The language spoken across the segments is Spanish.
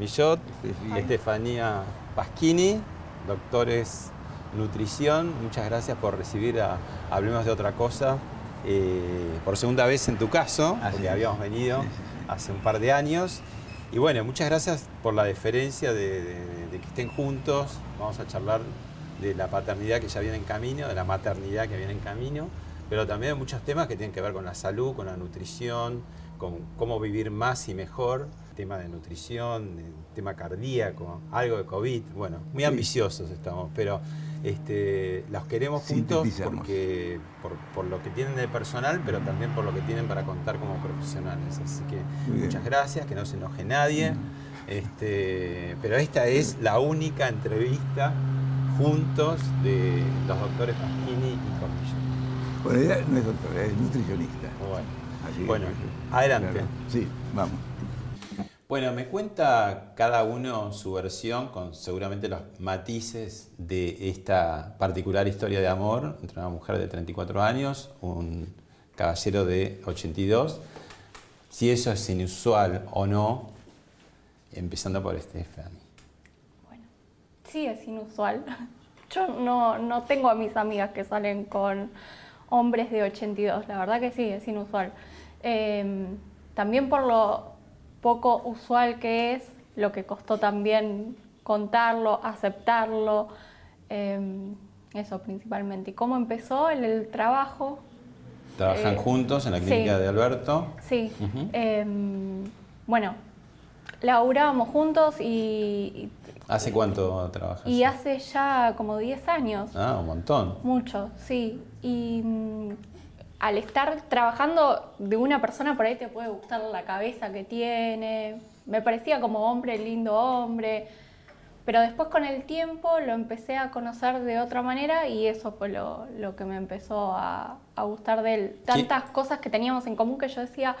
Cormillot, Estefanía Pasquini, doctores nutrición. Muchas gracias por recibir a Hablemos de otra cosa. Eh, por segunda vez en tu caso, porque habíamos venido hace un par de años. Y bueno, muchas gracias por la deferencia de, de que estén juntos. Vamos a charlar de la paternidad que ya viene en camino, de la maternidad que viene en camino, pero también de muchos temas que tienen que ver con la salud, con la nutrición, con cómo vivir más y mejor, tema de nutrición, tema cardíaco, algo de COVID, bueno, muy ambiciosos estamos, pero este, los queremos juntos porque, por, lo que tienen de personal, pero también por lo que tienen para contar como profesionales. Así que muchas gracias, que no se enoje nadie. Este, pero esta es la única entrevista juntos de los doctores Pasquini y Cornillo. Bueno, ella no es doctora, es nutricionista. Bueno, bueno Adelante. Sí, vamos. Bueno, me cuenta cada uno su versión con seguramente los matices de esta particular historia de amor entre una mujer de 34 años, un caballero de 82. Si eso es inusual o no, empezando por Stephanie. Bueno, sí es inusual. Yo no, no tengo a mis amigas que salen con hombres de 82, la verdad que sí, es inusual. Em, también por lo poco usual que es, lo que costó también contarlo, aceptarlo, em, eso principalmente. ¿Y cómo empezó el, trabajo? ¿Trabajan eh, juntos en la clínica de Alberto? Sí. Em, bueno, laburábamos juntos y... ¿Hace cuánto trabajas? Y hace ya como 10 años. Ah, un montón. Mucho, sí. Y al estar trabajando de una persona por ahí te puede gustar la cabeza que tiene. Me parecía como hombre, lindo hombre. Pero después con el tiempo lo empecé a conocer de otra manera y eso fue lo, que me empezó a, gustar de él. Tantas cosas que teníamos en común que yo decía,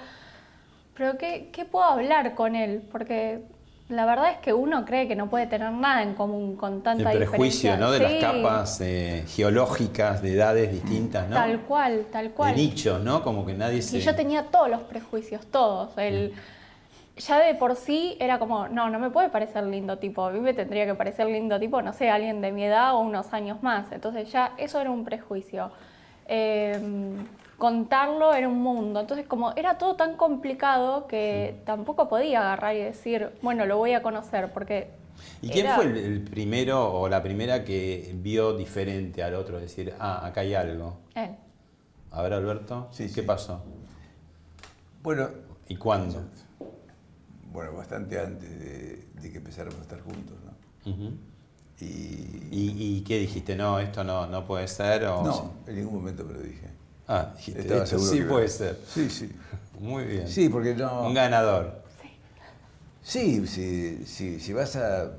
pero qué, ¿qué puedo hablar con él? Porque la verdad es que uno cree que no puede tener nada en común con tanta El prejuicio, ¿no? De las capas eh, geológicas de edades distintas, ¿no? Tal cual, tal cual. De nicho, ¿no? Como que nadie se... Y yo tenía todos los prejuicios, todos. El, Ya de por sí era como, no, no me puede parecer lindo tipo. A mí me tendría que parecer lindo tipo, no sé, alguien de mi edad o unos años más. Entonces ya eso era un prejuicio. Eh, contarlo era un mundo. Entonces, como era todo tan complicado que tampoco podía agarrar y decir, bueno, lo voy a conocer, porque... ¿Y quién fue el, primero o la primera que vio diferente al otro? Decir, ah, acá hay algo. Él. A ver, Alberto, sí, ¿qué pasó? Bueno... ¿Y cuándo? Bueno, bastante antes de, que empezáramos a estar juntos, ¿no? y... ¿Y, qué dijiste? No, esto no, no puede ser. ¿o no, en ningún momento me lo dije. Ah, dijiste, sí puede ser. Sí, sí. Muy bien. Sí, porque no... Un ganador. Sí, sí, sí, si vas a,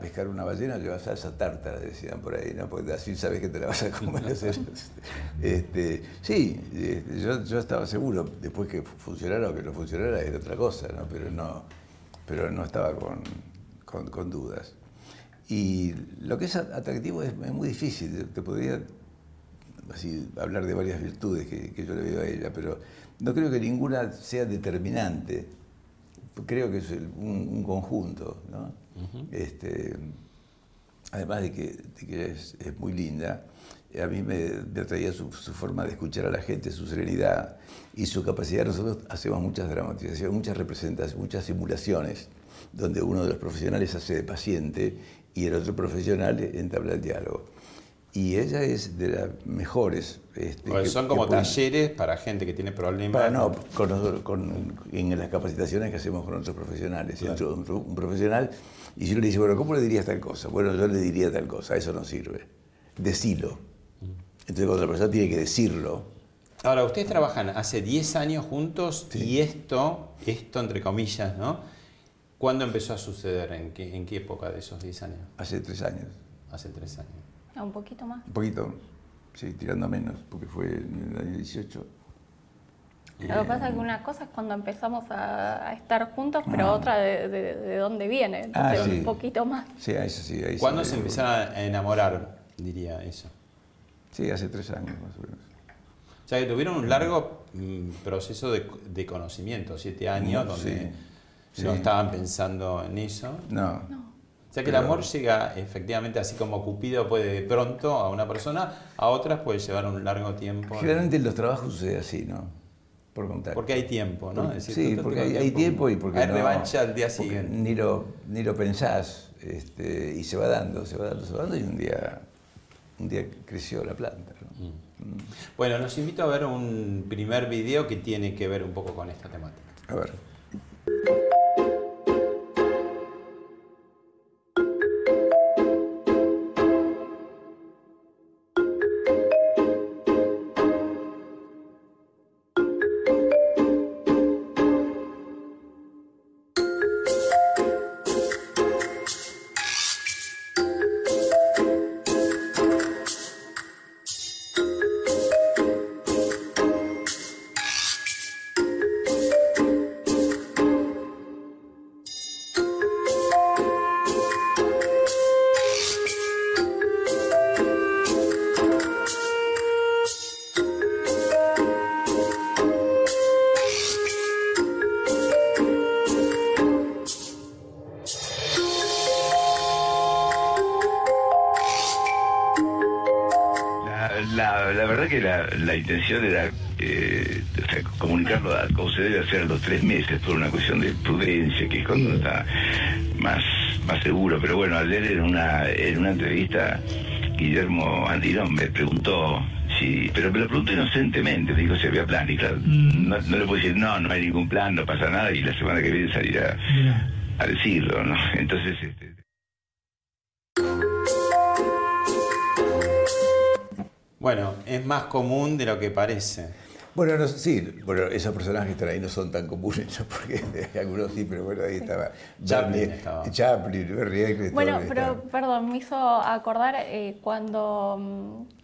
pescar una ballena, llevas a esa tarta, decían por ahí, ¿no? Porque así sabes que te la vas a comer. este, sí, este, yo, yo, estaba seguro, después que funcionara o que no funcionara era otra cosa, ¿no? Pero no, pero no estaba con, con, dudas. Y lo que es atractivo es, es muy difícil, te podría así hablar de varias virtudes que, que yo le veo a ella, pero no creo que ninguna sea determinante. Creo que es un, un conjunto, ¿no? este, además de que, de que es, es muy linda, a mí me, me atraía su, su forma de escuchar a la gente, su serenidad y su capacidad. Nosotros hacemos muchas dramatizaciones, muchas representaciones, muchas simulaciones, donde uno de los profesionales hace de paciente y el otro profesional entabla el diálogo. Y ella es de las mejores. este, Porque que- son como talleres para gente que tiene problemas. para, no, con, nosotros- con- en las capacitaciones que hacemos con otros profesionales. Claro. Un, un profesional y si uno le dice, bueno, ¿cómo le dirías tal cosa? Bueno, yo le diría tal cosa, eso no sirve. Decilo. Entonces cuando la persona tiene que decirlo, Ahora, ustedes trabajan hace 10 años juntos Sí. y esto, esto entre comillas, ¿no? ¿Cuándo empezó a suceder? ¿En qué, en qué época de esos 10 años? hace tres años, Hace 3 años. Ah, Un poquito más. un poquito, sí, tirando a menos, porque fue en el año 18. Lo que pasa es que una cosa es cuando empezamos a, a estar juntos, pero otra de, de- de dónde viene. Ah, Entonces, sí. un poquito más. Sí, ahí sí, ahí sí. ¿Cuándo se sí. empezaron a enamorar, diría eso? Sí, hace tres años más o menos. O sea, que tuvieron un largo mm, proceso de, de conocimiento, 7 años, donde sí, no sí. estaban pensando en eso. No, O sea que el amor llega efectivamente así como Cupido puede de pronto a una persona, a otras puede llevar un largo tiempo. generalmente en los trabajos sucede así, ¿no? Por contar. Porque hay tiempo, ¿no? Porque- Es decir, sí, tú- tú porque hay, hay tiempo y porque hay no- revancha al día siguiente. Ni lo, ni lo pensás este, y se va dando, se va dando, se va dando y un día, un día creció la planta. ¿no? Mm. Bueno, los invito a ver un primer video que tiene que ver un poco con esta temática. A ver. Intención era eh, o sea, comunicarlo a- como se debe hacer a los tres meses por una cuestión de prudencia, que es cuando está más, más seguro. Pero bueno, ayer en una, en una entrevista Guillermo Andinón me preguntó si, pero me lo preguntó inocentemente, me dijo si había plan. Y claro, no, no le puedo decir, no, no hay ningún plan, no pasa nada, y la semana que viene salir a, a decirlo, ¿no? Entonces, más común de lo que parece. Bueno, no, sí, bueno, esos personajes que están ahí no son tan comunes, ¿no? porque algunos sí, pero bueno, ahí estaba Chaplin estaba. Chaplin, Berry Eccleston, Bueno, estaba- pero perdón, me hizo acordar eh, cuando mm,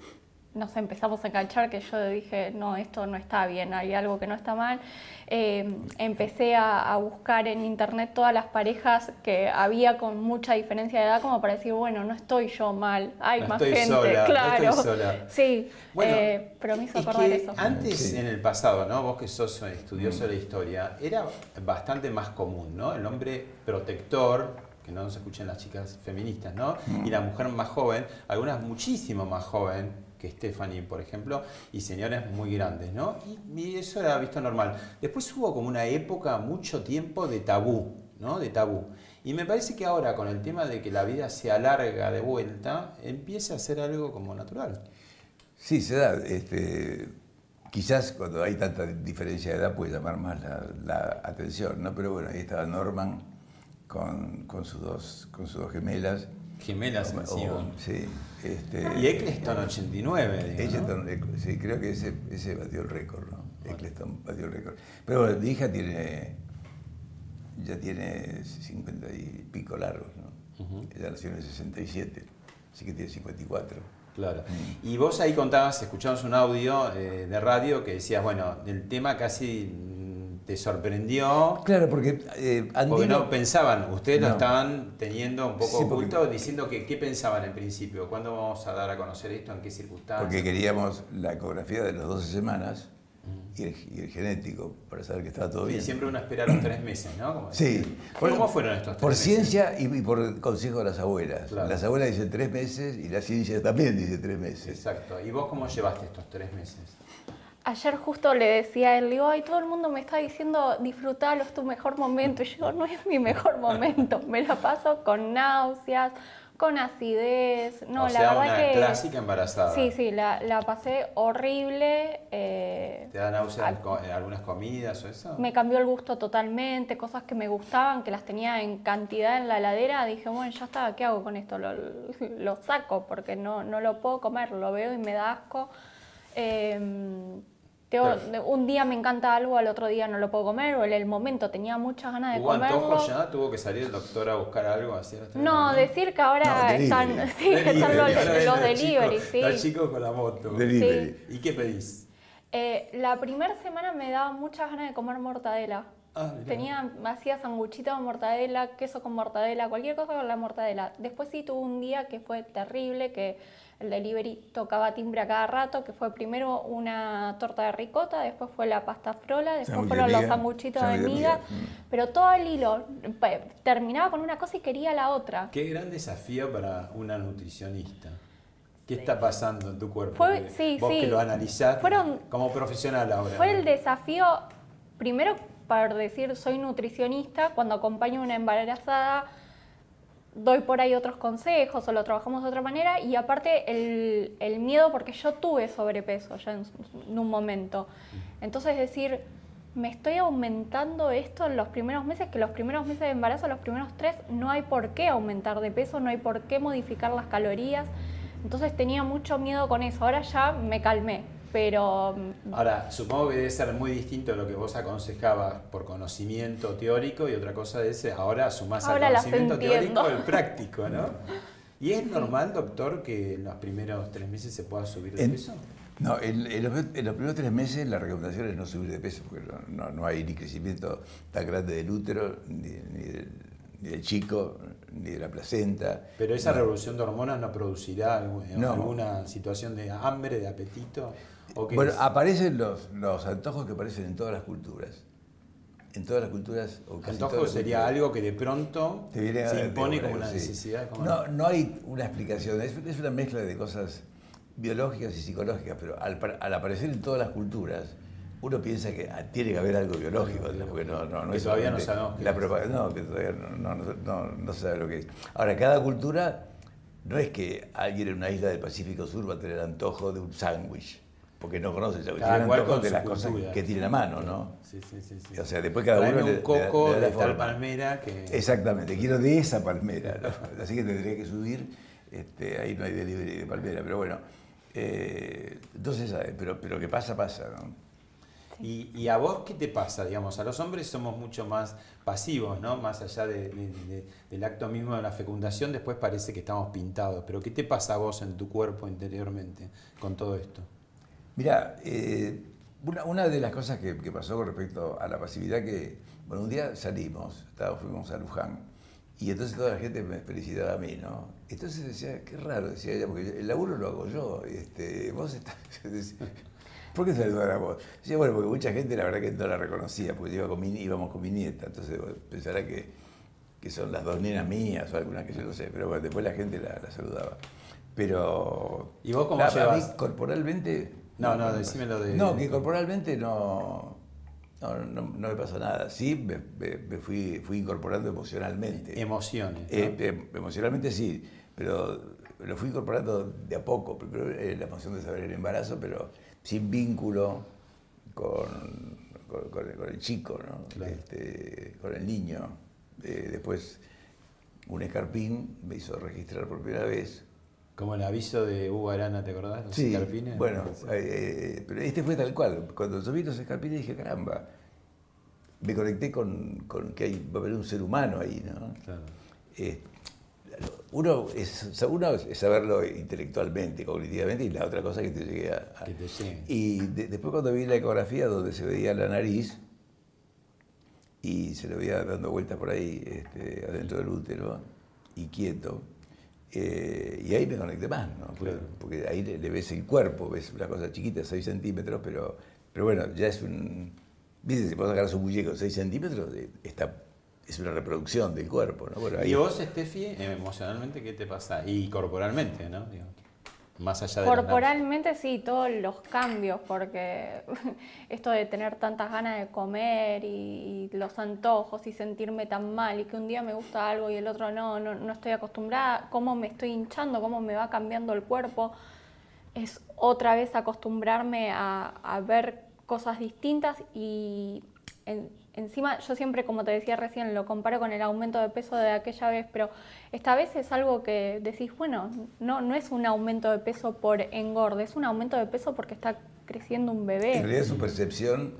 nos empezamos a enganchar que yo dije, no, esto no está bien, hay algo que no está mal. Eh, empecé a, a buscar en internet todas las parejas que había con mucha diferencia de edad como para decir, bueno, no estoy yo mal, hay No más estoy gente, sola, no claro. estoy sola. Sí, Bueno, eh, pero me hizo es acordar que eso. Antes, Sí. en el pasado, ¿no? Vos que sos estudioso de la historia, era bastante más común, ¿no? El hombre protector, que no nos escuchen las chicas feministas, ¿no? Y la mujer más joven, algunas muchísimo más joven que Stephanie, por ejemplo, y señores muy grandes, ¿no? Y, y eso era visto normal. Después hubo como una época, mucho tiempo de tabú, ¿no? De tabú. Y me parece que ahora, con el tema de que la vida se alarga de vuelta, empieza a ser algo como natural. Sí, se da. Este, quizás cuando hay tanta diferencia de edad puede llamar más la, la atención, ¿no? Pero bueno, ahí estaba Norman con, con sus, dos, con sus dos gemelas. Gemelas O- encima. o- sí. Este, Y Eccleston 89, digo, ¿no? Eccleston, eh, sí, creo que ese, ese batió el récord, ¿no? Eccleston batió el récord. Pero bueno, mi hija tiene, ya tiene 50 y pico largos, ¿no? Ella nació en el 67, así que tiene 54. Claro. Y vos ahí contabas, escuchamos un audio eh, de radio que decías, bueno, el tema casi mm, te sorprendió. Claro, porque eh, Porque Andino- no pensaban, ustedes lo No. estaban teniendo un poco Sí, porque- oculto, diciendo que qué pensaban en principio, cuándo vamos a dar a conocer esto, en qué circunstancias. Porque queríamos la ecografía de las 12 semanas y el, y el genético para saber que estaba todo Y bien. siempre uno espera los tres meses, ¿no? Como Sí. decir. ¿Cómo fueron estos tres Por meses? ciencia y, y por consejo de las abuelas. Claro. Las abuelas dicen tres meses y la ciencia también dice tres meses. Exacto. ¿Y vos cómo llevaste estos tres meses? Ayer justo le decía a él, digo, ay, todo el mundo me está diciendo, disfrutalo, es tu mejor momento. Y yo no es mi mejor momento. Me la paso con náuseas, con acidez. No, o la sea, verdad una que. clásica embarazada. Sí, sí, la, la pasé horrible. eh, ¿Te da náuseas al- algunas comidas o eso? me cambió el gusto totalmente, cosas que me gustaban, que las tenía en cantidad en la heladera, dije, bueno, ya está, ¿qué hago con esto? Lo, lo saco porque no, no lo puedo comer, lo veo y me da asco. Eh, tengo- un día me encanta algo, al otro día no lo puedo comer, o en el momento tenía muchas ganas de ¿Hubo comerlo. antojos ya? ¿Tuvo que salir el doctor a buscar algo así? No, decir que ahora No, delivery. están, sí, están Delivery, los, ahora ven los delivery, chico- sí. al chico con la moto. Delivery. ¿Y qué pedís? Eh, la primera semana me daba muchas ganas de comer mortadela. Ah. Tenía, hacía sanguchito con mortadela, queso con mortadela, cualquier cosa con la mortadela. Después sí tuve un día que fue terrible, que el delivery tocaba timbre a cada rato, que fue primero una torta de ricota, después fue la pasta frola, después de fueron los sanguchitos de miga, mm. pero todo el hilo terminaba con una cosa y quería la otra. Qué gran desafío para una nutricionista. ¿Qué está pasando en tu cuerpo? Fue- sí, vos sí. que lo analizás Fueron- como profesional ahora. Fue ¿no? el desafío, primero para decir soy nutricionista, cuando acompaño a una embarazada doy por ahí otros consejos o lo trabajamos de otra manera y aparte el, el miedo porque yo tuve sobrepeso ya en, en un momento. Entonces decir, me estoy aumentando esto en los primeros meses, que los primeros meses de embarazo, los primeros tres, no hay por qué aumentar de peso, no hay por qué modificar las calorías. Entonces tenía mucho miedo con eso, ahora ya me calmé, pero Ahora, supongo que debe ser muy distinto lo que vos aconsejabas por conocimiento teórico y otra cosa es ahora sumás Ahora al conocimiento teórico el práctico, ¿no? ¿Y es normal, doctor, que en los primeros tres meses se pueda subir de En- peso? No, en, en los, en los primeros tres meses la recomendación es no subir de peso, porque no, no- no hay ni crecimiento tan grande del útero, ni, ni del, ni del chico, ni de la placenta. Pero esa No. revolución de hormonas no producirá No. alguna situación de hambre, de apetito. ¿O qué Bueno, es? aparecen los, los antojos que aparecen en todas las culturas. En todas las culturas. O casi Antojo todas sería culturas. algo que de pronto se impone como una sí. necesidad. No, no hay una explicación, es, es una mezcla de cosas biológicas y psicológicas, pero al, par- al aparecer en todas las culturas, uno piensa que ah, tiene que haber algo biológico, porque no, no, no Que es todavía no sabemos la propaganda, no, que todavía no, no, no, no- no se sabe lo que es. Ahora, cada cultura no es que alguien en una isla del Pacífico Sur va a tener antojo de un sándwich, porque no conoce el tiene cual con de las cosas que tiene a mano, ¿no? Sí, sí, sí, sí. O sea, después cada uno le- un coco le da- le da de la tal palmera que... Exactamente, quiero de esa palmera, ¿no? así que tendría que subir, este, ahí no hay delivery de palmera, pero bueno, eh, entonces, pero, pero que pasa, pasa, ¿no? ¿Y, y a vos qué te pasa? Digamos, a los hombres somos mucho más pasivos, ¿no? Más allá de- de- de- del acto mismo de la fecundación, después parece que estamos pintados. Pero ¿qué te pasa a vos en tu cuerpo interiormente con todo esto? Mira, eh, una, una de las cosas que, que pasó con respecto a la pasividad que, bueno, un día salimos, fuimos a Luján, y entonces toda la gente me felicitaba a mí, ¿no? Entonces decía, qué raro, decía ella, porque el laburo lo hago yo, este, vos estás... ¿Por qué saludar a vos? Decía, bueno, porque mucha gente la verdad que no la reconocía, porque iba con mi, íbamos con mi nieta, entonces bueno, pensará que, que son las dos nenas mías o algunas que yo no sé, pero bueno, después la gente la, la saludaba. Pero... ¿Y vos cómo la- a mí llevas? corporalmente... No, no, decímelo de- No, que corporalmente no, no, no- no me pasó nada. Sí, me, fui, fui incorporando emocionalmente. Emociones. ¿no? Eh, eh, emocionalmente sí, pero lo fui incorporando de a poco. Primero eh, la emoción de saber el embarazo, pero sin vínculo con, con- con el, con el chico, ¿no? Claro. Este, con el niño. Eh, después un escarpín me hizo registrar por primera vez. Como el aviso de Hugo Arana, ¿te acordás? Los Sí, escarpines. bueno, Sí. eh, pero este fue tal cual. Cuando yo vi los escarpines dije, caramba, me conecté con, con que hay, va a haber un ser humano ahí, ¿no? Claro. Eh, uno, es, uno es saberlo intelectualmente, cognitivamente, y la otra cosa que te llegue a... a- Que te llegue. Y de- después cuando vi la ecografía donde se veía la nariz, y se lo veía dando vueltas por ahí, este, adentro del útero, y quieto. Eh, y ahí me conecté más, ¿no? Porque ahí le, ves el cuerpo, ves una cosa chiquita, 6 centímetros, pero, pero bueno, ya es un... Viste, si vos agarras un muñeco de 6 centímetros, eh, está, es una reproducción del cuerpo, ¿no? ¿Y vos, Steffi, emocionalmente qué te pasa? Y corporalmente, ¿no? Corporalmente sí, todos los cambios, porque esto de tener tantas ganas de comer y, los antojos y sentirme tan mal y que un día me gusta algo y el otro no, no, estoy acostumbrada, cómo me estoy hinchando, cómo me va cambiando el cuerpo, es otra vez acostumbrarme a, ver cosas distintas y encima yo siempre, como te decía recién, lo comparo con el aumento de peso de aquella vez, pero esta vez es algo que decís, bueno, no, no es un aumento de peso por engorde, es un aumento de peso porque está creciendo un bebé. En realidad su percepción,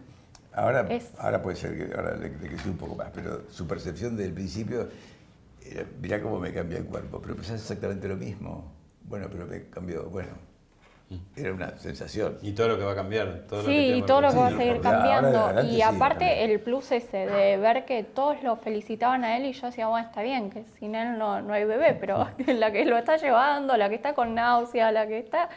ahora, ahora puede ser que ahora le, le creció un poco más, pero su percepción del principio, era, mirá cómo me cambia el cuerpo, pero es exactamente lo mismo. Bueno, pero me cambió, bueno, era una sensación. Y todo lo que va a cambiar. Todo sí, y todo lo que va a seguir cambiando. y aparte el plus ese de ver que todos lo felicitaban a él y yo decía, bueno, está bien, que sin él no, no hay bebé, pero la que lo está llevando, la que está con náusea, la que está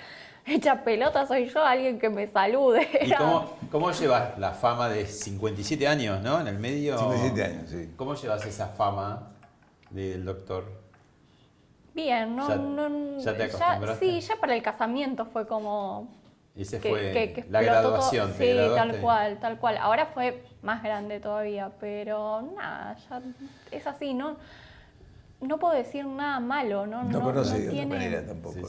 hecha pelota soy yo, alguien que me salude. ¿Y cómo, cómo, llevas la fama de 57 años, ¿no? En el medio. 57 años, sí. ¿Cómo llevas esa fama del doctor? Bien, no, ya, te acostumbraste? sí, ya para el casamiento fue como... Y se fue la graduación. sí, tal cual, tal cual. Ahora fue más grande todavía, pero nada, ya es así, ¿no? No puedo decir nada malo, ¿no? No, no conoce de otra manera tampoco.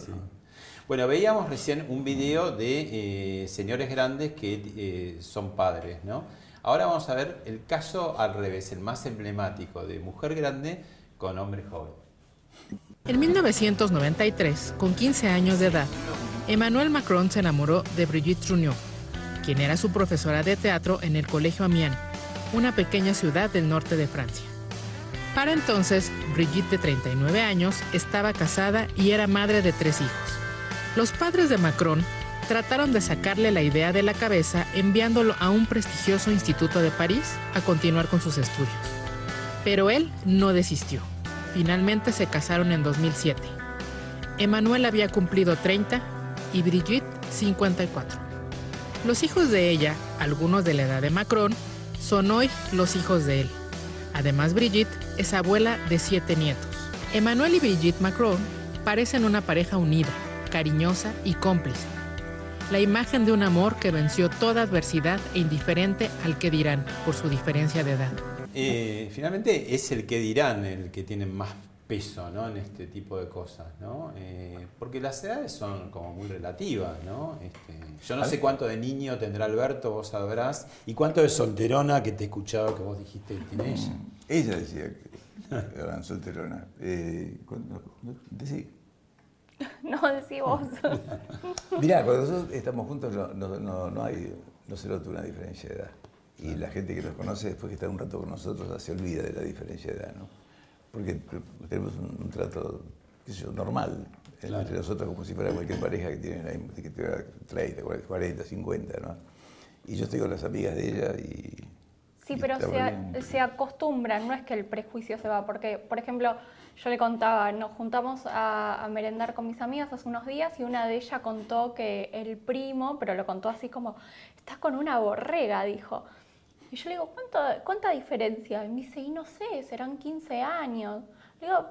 Bueno, veíamos recién un video de eh, señores grandes que eh, son padres, ¿no? Ahora vamos a ver el caso al revés, el más emblemático de mujer grande con hombre joven. En 1993, con 15 años de edad, Emmanuel Macron se enamoró de Brigitte Trugnot, quien era su profesora de teatro en el Colegio Amiens, una pequeña ciudad del norte de Francia. Para entonces, Brigitte, de 39 años, estaba casada y era madre de tres hijos. Los padres de Macron trataron de sacarle la idea de la cabeza enviándolo a un prestigioso instituto de París a continuar con sus estudios. Pero él no desistió. Finalmente se casaron en 2007. Emmanuel había cumplido 30 y Brigitte 54. Los hijos de ella, algunos de la edad de Macron, son hoy los hijos de él. Además, Brigitte es abuela de siete nietos. Emmanuel y Brigitte Macron parecen una pareja unida, cariñosa y cómplice. La imagen de un amor que venció toda adversidad e indiferente al que dirán por su diferencia de edad. Eh, finalmente es el que dirán el que tiene más peso ¿no? en este tipo de cosas, ¿no? Eh, porque las edades son como muy relativas, ¿no? Este, yo no sé cuánto de niño tendrá Alberto, vos sabrás, y cuánto de solterona que te he escuchado que vos dijiste que tiene ella. Mm, ella decía que eran solterona. Eh, decí. No, decí vos. Mirá, cuando nosotros estamos juntos no, no, no hay, no se nota una diferencia de edad. Y la gente que nos conoce después que está un rato con nosotros se olvida de la diferencia de edad, ¿no? Porque tenemos un, trato, qué sé yo, normal entre nosotros como si fuera cualquier pareja que tiene, que tiene 30, 40, 50, ¿no? Y yo estoy con las amigas de ella y... Sí, pero se, se, acostumbran, no es que el prejuicio se va, porque, por ejemplo, yo le contaba, nos juntamos a, a, merendar con mis amigas hace unos días y una de ellas contó que el primo, pero lo contó así como, estás con una borrega, dijo. Y yo le digo, ¿cuánta, cuánta diferencia? Y me dice, y no sé, serán 15 años. Le digo,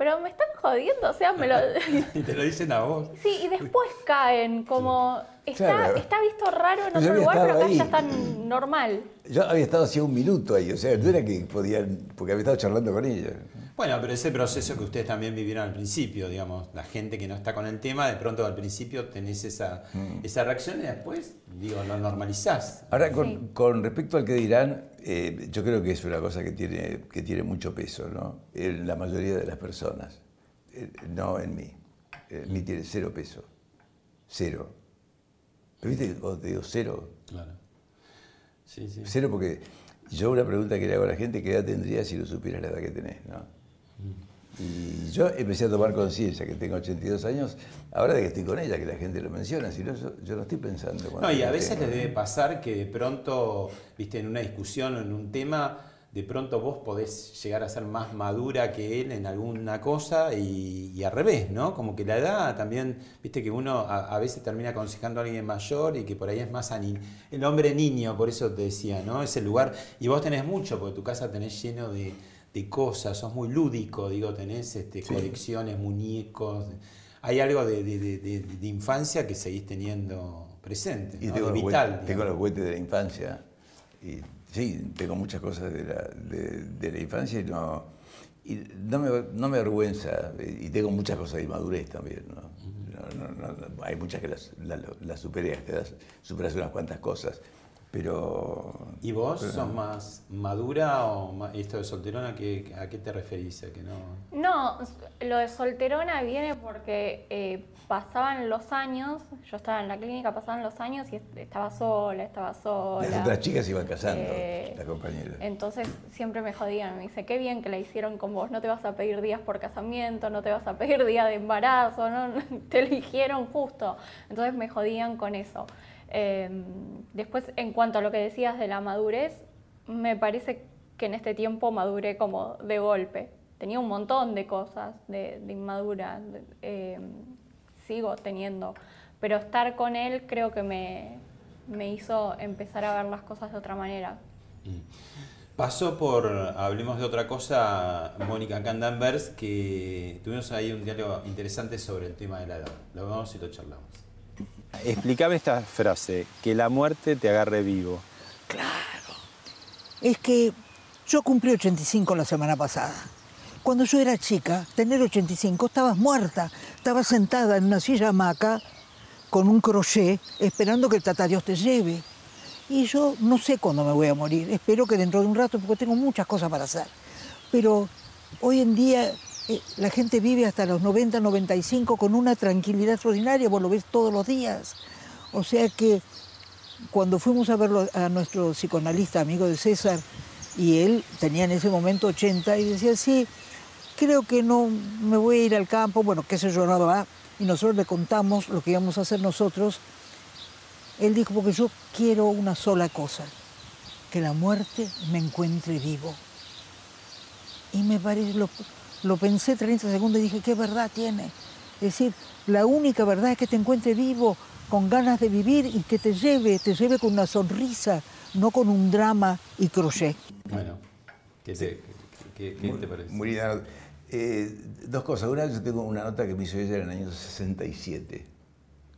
pero me están jodiendo, o sea, me lo... y te lo dicen a vos. Sí, y después caen, como está, está visto raro en otro lugar, pero acá ya está normal. Yo había estado hacía un minuto ahí, o sea, no era que podían, porque había estado charlando con ella. Bueno, pero ese proceso que ustedes también vivieron al principio, digamos, la gente que no está con el tema, de pronto al principio tenés esa, mm. esa reacción y después, digo, lo normalizás. Ahora, con, respecto al que dirán, eh, yo creo que es una cosa que tiene, que tiene mucho peso, ¿no? En la mayoría de las personas, eh, no en mí. En mí tiene cero peso. Cero. ¿Pero viste? O te digo cero. Claro. Sí, sí. Cero porque yo una pregunta que le hago a la gente, ¿qué edad tendría si lo supieras la edad que tenés? ¿no? Y yo empecé a tomar conciencia que tengo 82 años, ahora de que estoy con ella, que la gente lo menciona, si no, yo, no estoy pensando. No, y a veces les debe pasar que de pronto, viste, en una discusión o en un tema, de pronto vos podés llegar a ser más madura que él en alguna cosa y, al revés, ¿no? Como que la edad también, viste que uno a, veces termina aconsejando a alguien mayor y que por ahí es más el hombre niño, por eso te decía, ¿no? Ese lugar, y vos tenés mucho, porque tu casa tenés lleno de, cosas, sos muy lúdico, digo, tenés este, colecciones, muñecos, hay algo de, infancia que seguís teniendo presente, y tengo vital. tengo los juguetes de la infancia. Y Sí, tengo muchas cosas de la, de, la infancia y no, y no, me, no me avergüenza. Y tengo muchas cosas de inmadurez también. ¿no? hay muchas que las, las, superé, superas unas cuantas cosas. Pero. ¿Y vos sos más madura o esto de solterona, ¿a qué, a qué te referís? que no... no, lo de solterona viene porque eh, pasaban los años, yo estaba en la clínica, pasaban los años y estaba sola, estaba sola. Las otras chicas iban casando, eh, la compañera. Entonces siempre me jodían, me dice, qué bien que la hicieron con vos, no te vas a pedir días por casamiento, no te vas a pedir día de embarazo, ¿no? te eligieron justo. Entonces me jodían con eso. Em, después, en cuanto a lo que decías de la madurez, me parece que en este tiempo maduré como de golpe. Tenía un montón de cosas de, inmadura, em, sigo teniendo, pero estar con él creo que me, me hizo empezar a ver las cosas de otra manera. Mm. Pasó por, hablemos de otra cosa, Mónica Candanvers, que tuvimos ahí un diálogo interesante sobre el tema de la edad. Lo vemos y lo charlamos. Explícame esta frase, que la muerte te agarre vivo. Claro. Es que yo cumplí 85 la semana pasada. Cuando yo era chica, tener 85, estabas muerta. Estabas sentada en una silla hamaca con un crochet esperando que el tata Dios te lleve. Y yo no sé cuándo me voy a morir. Espero que dentro de un rato, porque tengo muchas cosas para hacer. Pero hoy en día la gente vive hasta los 90, 95 con una tranquilidad extraordinaria, vos lo ves todos los días. O sea que cuando fuimos a verlo a nuestro psicoanalista, amigo de César, y él tenía en ese momento 80 y decía, sí, creo que no me voy a ir al campo, bueno, qué sé yo, nada. Y nosotros le contamos lo que íbamos a hacer nosotros. Él dijo, porque yo quiero una sola cosa, que la muerte me encuentre vivo. Y me parece, lo, lo pensé 30 segundos y dije, ¿qué verdad tiene? Es decir, la única verdad es que te encuentre vivo, con ganas de vivir y que te lleve, te lleve con una sonrisa, no con un drama y crochet. Bueno, ¿qué te, qué, te parece? Muy eh, dos cosas. Una, yo tengo una nota que me hizo ella en el año 67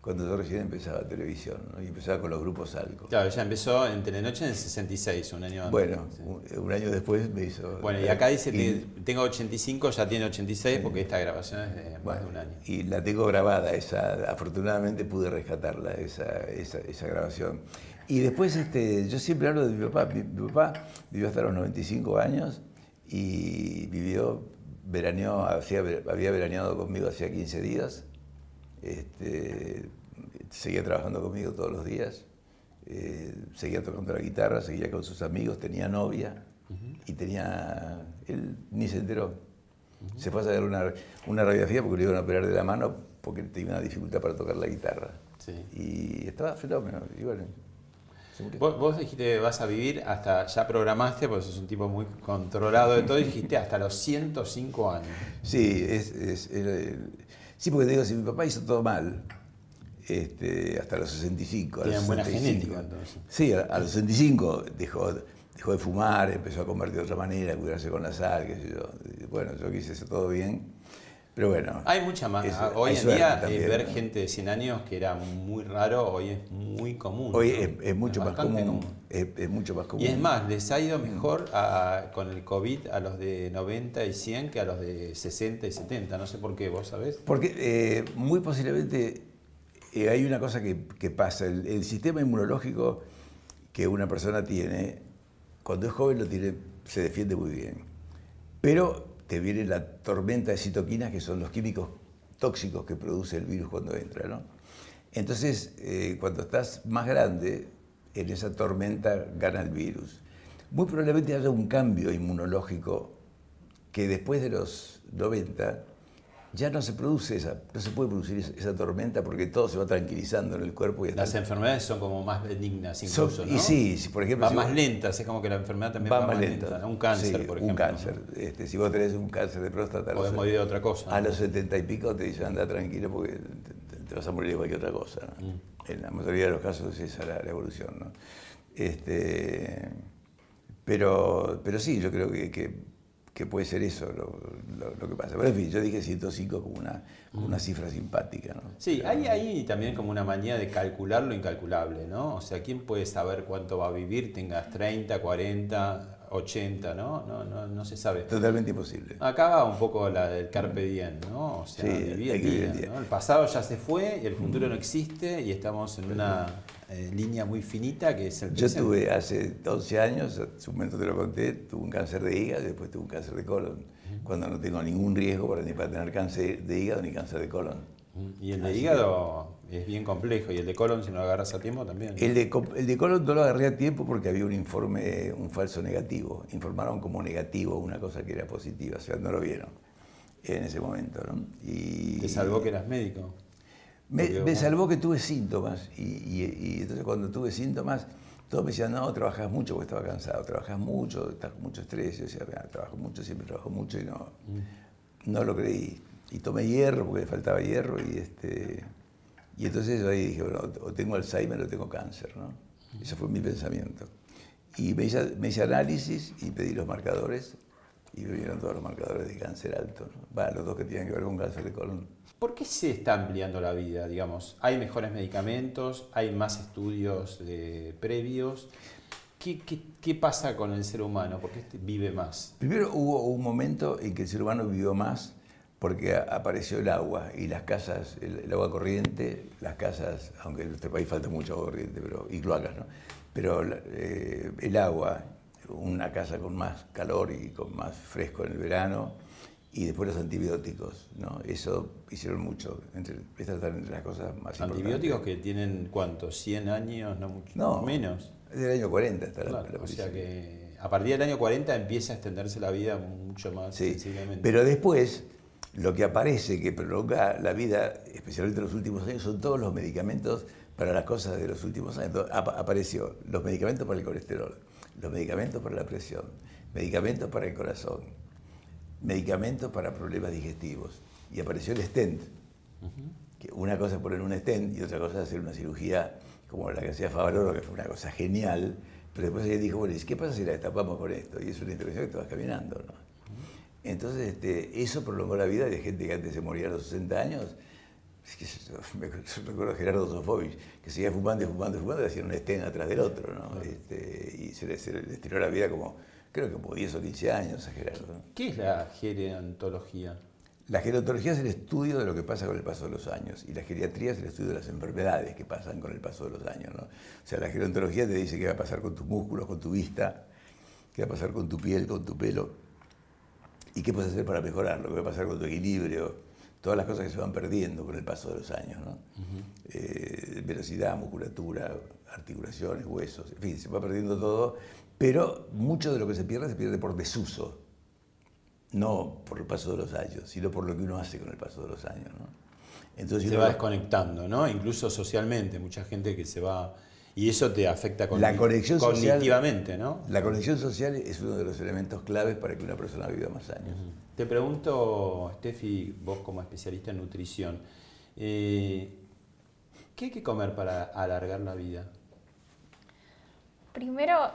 cuando yo recién empezaba televisión, y empezaba con los grupos Alco. Claro, ella empezó en Telenoche en el 66, un año antes. Bueno, un, año después me hizo... Bueno, y acá dice que tengo 85, ya tiene 86, porque esta grabación es de más de un año. Y la tengo grabada, esa, afortunadamente pude rescatarla, esa, esa, esa grabación. Y después, este, yo siempre hablo de mi papá. Mi, papá vivió hasta los 95 años y vivió, veraneó, había veraneado conmigo hacía 15 días este, seguía trabajando conmigo todos los días, eh, seguía tocando la guitarra, seguía con sus amigos, tenía novia y tenía, él ni se enteró. Se fue a hacer una, una radiografía porque le iban a operar de la mano porque tenía una dificultad para tocar la guitarra. Y estaba fenómeno. Y bueno, Vos, vos, dijiste vas a vivir hasta, ya programaste, porque sos un tipo muy controlado de todo, y dijiste hasta los 105 años. Sí, es, Sí, porque te digo, si mi papá hizo todo mal, este, hasta los 65. Tienen buena genética entonces. Sí, a, los 65 dejó, dejó de fumar, empezó a comer de otra manera, a cuidarse con la sal, qué sé yo. Bueno, yo quise hacer todo bien. Pero bueno. Hay mucha más. hoy en día eh, ver gente de 100 años que era muy raro, hoy es muy común. Hoy es, mucho más común. Es, mucho más común. Y es más, les ha ido mejor con el COVID a los de 90 y 100 que a los de 60 y 70. No sé por qué, vos sabés. Porque eh, muy posiblemente eh, hay una cosa que, pasa. El, el, sistema inmunológico que una persona tiene, cuando es joven lo tiene, se defiende muy bien. Pero te viene la tormenta de citoquinas, que son los químicos tóxicos que produce el virus cuando entra. ¿no? Entonces, eh, cuando estás más grande, en esa tormenta gana el virus. Muy probablemente haya un cambio inmunológico que después de los 90 ya no se produce esa, no se puede producir esa, tormenta porque todo se va tranquilizando en el cuerpo. Y Las enfermedades son como más benignas incluso, ¿no? Y sí, por ejemplo... Va más lentas, es como que la enfermedad también va, más lenta. Un cáncer, por ejemplo. un cáncer. Este, si vos tenés un cáncer de próstata... Podés morir de otra cosa. A los setenta y pico te dicen anda tranquilo porque te, vas a morir de cualquier otra cosa. Mm. En la mayoría de los casos esa es la, evolución, ¿no? Este, pero, pero sí, yo creo que que puede ser eso lo, que pasa. Pero en fin, yo dije 105 como una, una cifra simpática. ¿no? Sí, hay ahí también como una manía de calcular lo incalculable, ¿no? O sea, ¿quién puede saber cuánto va a vivir? Tengas 30, 40, 80, ¿no? No, no, no se sabe. Totalmente imposible. Acá va un poco la del carpe diem, ¿no? O sea, sí, el, día, el pasado ya se fue y el futuro no existe y estamos en una eh, línea muy finita que es el Yo tuve hace 11 años, en su momento te lo conté, tuve un cáncer de hígado y después tuve un cáncer de colon, cuando no tengo ningún riesgo para, ni para tener cáncer de hígado ni cáncer de colon. Y el de hígado es bien complejo, y el de colon, si no lo agarras a tiempo, también. El de, el de colon no lo agarré a tiempo porque había un informe, un falso negativo. Informaron como negativo una cosa que era positiva, o sea, no lo vieron en ese momento. ¿no? Y, ¿Te salvó que eras médico? Me, salvó que tuve síntomas y, entonces cuando tuve síntomas todos me decían, no, trabajas mucho porque estaba cansado, trabajas mucho, estás con mucho estrés. Yo decía, trabajo mucho, siempre trabajo mucho y no, mm. no lo creí. Y tomé hierro porque le faltaba hierro y, este, y entonces ahí dije, bueno, o tengo Alzheimer o tengo cáncer. ¿no? Mm. Ese fue mi pensamiento. Y me hice, me hice análisis y pedí los marcadores y me vieron todos los marcadores de cáncer alto. ¿no? los dos que tienen que ver con cáncer de colon. ¿Por qué se está ampliando la vida? Digamos, hay mejores medicamentos, hay más estudios previos. ¿Qué, pasa con el ser humano? ¿Por qué este vive más? Primero hubo un momento en que el ser humano vivió más porque apareció el agua y las casas, el, agua corriente, las casas, aunque en nuestro país falta mucho agua corriente, pero, y cloacas, ¿no? Pero eh, el agua, una casa con más calor y con más fresco en el verano, y después los antibióticos, ¿no? Eso hicieron mucho. Entre, estas están entre las cosas más ¿Antibióticos que tienen cuánto? ¿100 años? No, mucho, no menos. Es del año 40 hasta la, O sea que a partir del año 40 empieza a extenderse la vida mucho más sí, Pero después, lo que aparece que prolonga la vida, especialmente en los últimos años, son todos los medicamentos para las cosas de los últimos años. apareció los medicamentos para el colesterol, los medicamentos para la presión, medicamentos para el corazón, medicamentos para problemas digestivos. Y apareció el stent. que una cosa es poner un stent y otra cosa es hacer una cirugía como la que hacía Favaloro, que fue una cosa genial. Pero después ella dijo, bueno, ¿qué pasa si la destapamos con esto? Y es una intervención que te vas caminando, ¿no? Entonces, este, eso prolongó la vida de gente que antes se moría a los 60 años. Es que me recuerdo a Gerardo Sofovich, que seguía fumando y fumando y fumando y hacía un stent atrás del otro, ¿no? Este, y se le, se le estiró la vida como creo que como 10 o 15 años Gerardo. ¿Qué es la gerontología? La gerontología es el estudio de lo que pasa con el paso de los años y la geriatría es el estudio de las enfermedades que pasan con el paso de los años. ¿no? O sea, la gerontología te dice qué va a pasar con tus músculos, con tu vista, qué va a pasar con tu piel, con tu pelo y qué puedes hacer para mejorarlo, qué va a pasar con tu equilibrio, todas las cosas que se van perdiendo con el paso de los años. ¿no? Eh, velocidad, musculatura, articulaciones, huesos, en fin, se va perdiendo todo pero mucho de lo que se pierde se pierde por desuso, no por el paso de los años, sino por lo que uno hace con el paso de los años. ¿no? Entonces, se va desconectando, ¿no? Incluso socialmente, mucha gente que se va... Y eso te afecta con la conexión cognitivamente, ¿no? La conexión social es uno de los elementos claves para que una persona viva más años. Te pregunto, Steffi, vos como especialista en nutrición, eh, ¿qué hay que comer para alargar la vida? Primero,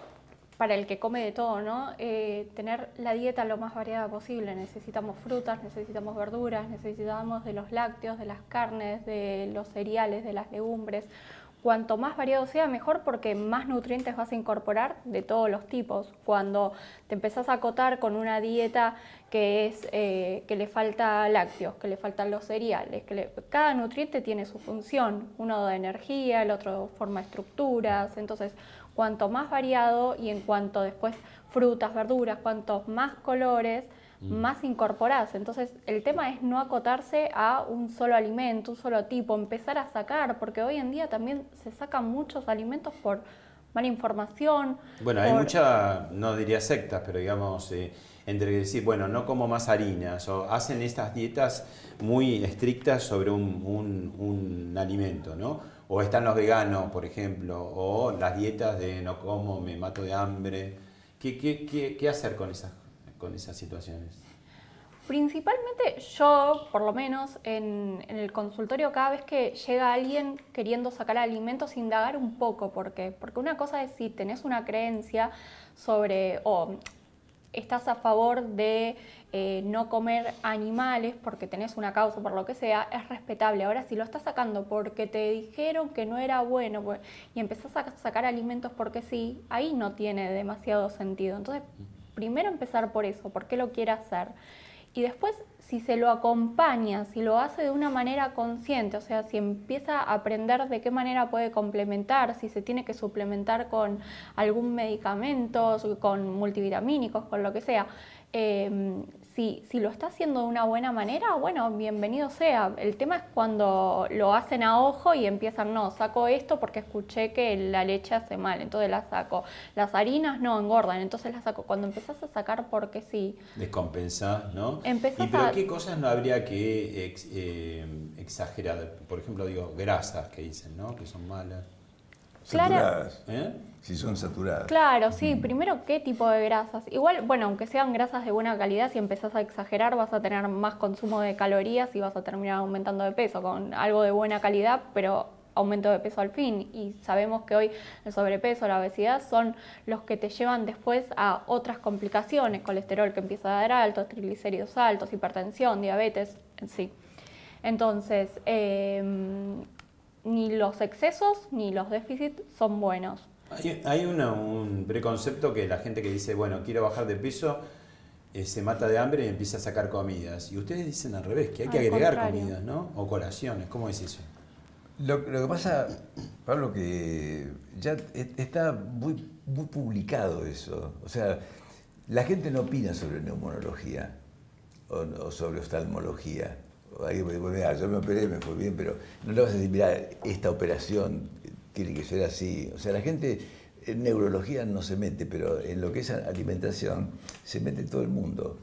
para el que come de todo, ¿no? Eh, tener la dieta lo más variada posible. Necesitamos frutas, necesitamos verduras, necesitamos de los lácteos, de las carnes, de los cereales, de las legumbres. Cuanto más variado sea, mejor porque más nutrientes vas a incorporar de todos los tipos. Cuando te empezás a acotar con una dieta que es eh, que le falta lácteos, que le faltan los cereales, que cada nutriente tiene su función. Uno da energía, el otro forma estructuras. Entonces, cuanto más variado y en cuanto después frutas, verduras, cuantos más colores, mm. más incorporás. Entonces el tema es no acotarse a un solo alimento, un solo tipo, empezar a sacar, porque hoy en día también se sacan muchos alimentos por mala información. Bueno, hay mucha, no diría sectas, pero digamos, eh, entre decir, bueno, no como más harinas, o hacen estas dietas muy estrictas sobre un, un alimento, ¿no? O están los veganos, por ejemplo, o las dietas de no como, me mato de hambre. ¿Qué, qué, qué, hacer con esas, con esas situaciones? Principalmente yo, por lo menos en, en, el consultorio, cada vez que llega alguien queriendo sacar alimentos, indagar un poco, ¿por qué? Porque una cosa es si tenés una creencia sobre, o estás a favor de eh, no comer animales porque tenés una causa, por lo que sea, es respetable. Ahora, si lo estás sacando porque te dijeron que no era bueno pues, y empezás a sacar alimentos porque sí, ahí no tiene demasiado sentido. Entonces, primero empezar por eso, por qué lo quiere hacer. Y después si se lo acompaña, si lo hace de una manera consciente, o sea, si empieza a aprender de qué manera puede complementar, si se tiene que suplementar con algún medicamento, con multivitamínicos, con lo que sea, eh, si, lo está haciendo de una buena manera, bueno, bienvenido sea. El tema es cuando lo hacen a ojo y empiezan, no, saco esto porque escuché que la leche hace mal, entonces la saco. Las harinas no engordan, entonces las saco. Cuando empezás a sacar porque sí. Descompensás, ¿no? ¿Y pero qué cosas no habría que eh, exagerar? Por ejemplo, digo, grasas que dicen, ¿no? Que son malas. Saturadas. ¿Eh? Si son saturadas. Claro, sí. Primero, ¿qué tipo de grasas? Igual, bueno, aunque sean grasas de buena calidad, si empezás a exagerar vas a tener más consumo de calorías y vas a terminar aumentando de peso con algo de buena calidad, pero aumento de peso al fin. Y sabemos que hoy el sobrepeso, la obesidad son los que te llevan después a otras complicaciones, colesterol que empieza a dar alto, triglicéridos altos, hipertensión, diabetes, en sí. Entonces, eh, ni los excesos ni los déficits son buenos. Hay, un preconcepto que la gente que dice, bueno, quiero bajar de peso, eh, se mata de hambre y empieza a sacar comidas. Y ustedes dicen al revés, que hay que agregar comidas, ¿no? O colaciones, ¿cómo es eso? Lo, que pasa, Pablo, que ya e, está muy, muy publicado eso. O sea, la gente no opina sobre neumonología o sobre oftalmología yo me operé, me fue bien, pero no le vas a decir, mira, esta operación tiene que ser así. O sea, la gente en neurología no se mete, pero en lo que es alimentación se mete todo el mundo.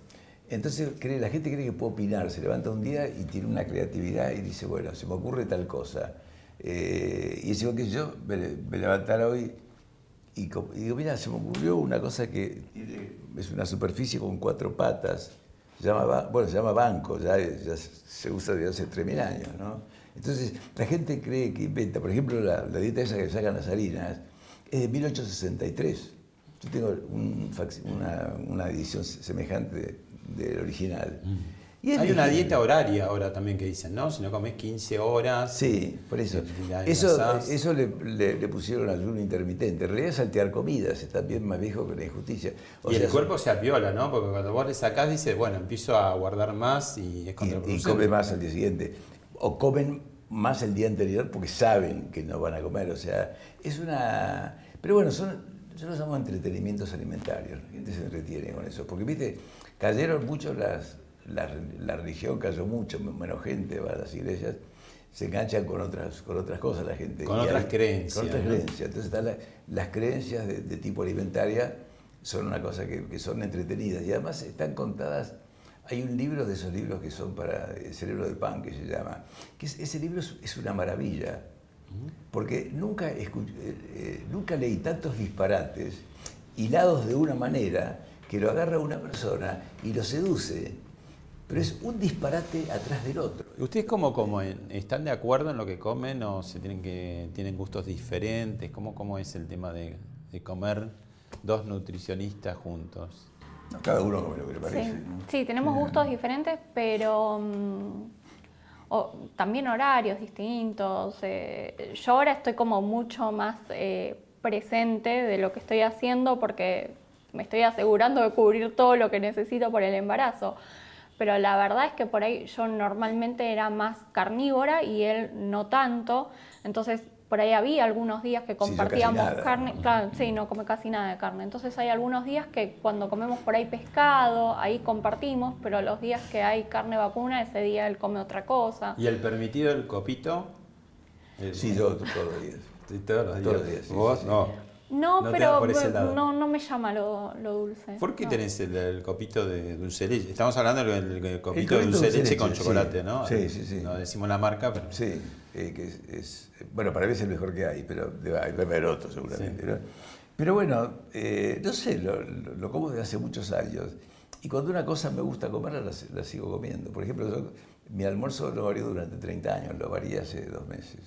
Entonces cree, la gente cree que puede opinar, se levanta un día y tiene una creatividad y dice, bueno, se me ocurre tal cosa. Eh, y igual que yo, me, me levantara hoy y, y, digo, mira, se me ocurrió una cosa que es una superficie con cuatro patas se llama, bueno, se llama banco, ya, se usa desde hace 3.000 años, ¿no? Entonces, la gente cree que inventa, por ejemplo, la, dieta esa que sacan las harinas, es de 1863. Yo tengo una, edición semejante del original. Hay una dieta horaria ahora también que dicen, ¿no? Si no comes 15 horas. Sí, por eso. Eso, eso le, pusieron ayuno intermitente. En realidad es saltear comidas, está bien más viejo que la injusticia. y el cuerpo se apiola, ¿no? Porque cuando vos le sacás, dices, bueno, empiezo a guardar más y es Y, y come más al día siguiente. O comen más el día anterior porque saben que no van a comer. O sea, es una. Pero bueno, son. Yo los llamo entretenimientos alimentarios. La gente se entretiene con eso. Porque, viste, cayeron mucho las la, religión cayó mucho, menos gente va a las iglesias, se enganchan con otras, con otras cosas la gente. Con otras creencias. Con otras creencias. Entonces las creencias de, tipo alimentaria son una cosa que, son entretenidas y además están contadas. Hay un libro de esos libros que son para el cerebro de pan que se llama, que ese libro es, una maravilla, porque nunca, eh, eh, nunca leí tantos disparates hilados de una manera que lo agarra una persona y lo seduce pero es un disparate atrás del otro. ¿Ustedes cómo, cómo están de acuerdo en lo que comen o se tienen que tienen gustos diferentes? ¿Cómo, cómo es el tema de, comer dos nutricionistas juntos? cada uno come lo que le parece. Sí, tenemos gustos diferentes, pero mm, también horarios distintos. Eh, yo ahora estoy como mucho más eh, presente de lo que estoy haciendo porque me estoy asegurando de cubrir todo lo que necesito por el embarazo pero la verdad es que por ahí yo normalmente era más carnívora y él no tanto, entonces por ahí había algunos días que compartíamos carne, claro, sí, no come casi nada de carne, entonces hay algunos días que cuando comemos por ahí pescado, ahí compartimos, pero los días que hay carne vacuna, ese día él come otra cosa. ¿Y el permitido el copito? Sí, yo todos los días. todos los días. ¿Vos? no. No, pero da por ese lado. no, no me llama lo, lo dulce. ¿Por qué no. tenés el, el copito de dulce leche? Estamos hablando del, copito El de dulce de leche con sí. chocolate, ¿no? Sí, sí, sí. No decimos la marca, pero... Sí, eh, que es, es- bueno, para mí es el mejor que hay, pero debe hay- debe haber otro seguramente. ¿no? Pero bueno, eh, no sé, lo, lo- lo como desde hace muchos años. Y cuando una cosa me gusta comerla, la, la sigo comiendo. Por ejemplo, yo- mi almuerzo lo varió durante 30 años, lo varié hace dos meses.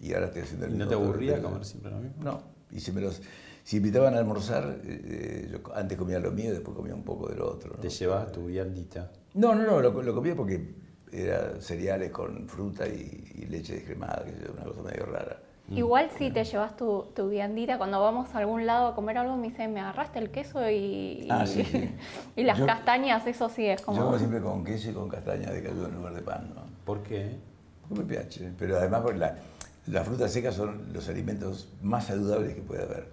Y ahora estoy haciendo el ¿Y no te aburría comer siempre lo mismo? No, y si me los... Si invitaban a almorzar, eh, yo antes comía lo mío y después comía un poco de lo otro. ¿no? Te llevas tu viandita. No, no, no, lo, lo comía porque era cereales con fruta y, y leche descremada, que es una cosa medio rara. Igual si te llevas tu, tu viandita, cuando vamos a algún lado a comer algo, me dicen, me agarraste el queso y, Ah, sí, sí. y las Yo- castañas, eso sí es Yo como... como siempre con queso y con castaña de caldo en lugar de pan, ¿no? ¿Por qué? Porque me piace. Pero además porque la- las frutas secas son los alimentos más saludables que puede haber.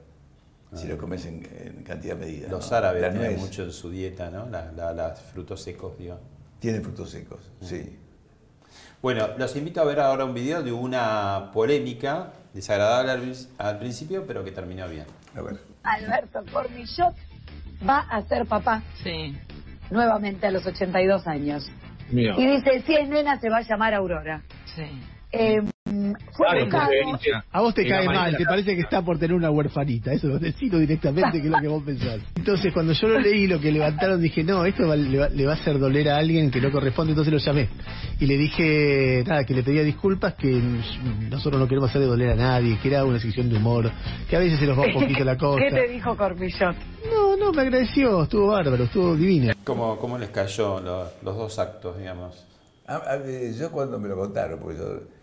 Si lo comes en, en cantidad medida. Ah. Los ¿no? árabes La tienen nuez mucho en su dieta, ¿no? La- la- los frutos secos, digo. Tiene frutos secos, Mm. sí. Bueno, los invito a ver ahora un video de una polémica desagradable al, al principio, pero que terminó bien. A ver. Alberto Cormillot va a ser papá Sí. nuevamente a los 82 años. Mío. Y dice, si es nena se va a llamar Aurora. Sí. Eh, fue Claro, Benicia- A vos te cae mal, te parece que está por tener una huerfanita, eso decilo directamente que es lo que vos pensás. Entonces cuando yo lo leí, lo que levantaron, dije, no, esto va- le, va, le va a hacer doler a alguien que no corresponde, entonces lo llamé. Y le dije, nada, que le pedía disculpas, que nosotros no queremos hacerle doler a nadie, que era una sección de humor, que a veces se nos va un poquito la cosa. ¿Qué te dijo Cormillot? No, no, me agradeció, estuvo bárbaro, estuvo divino. ¿Cómo, cómo les cayó lo- los dos actos, digamos? A- a- eh, yo cuando me lo contaron, porque yo...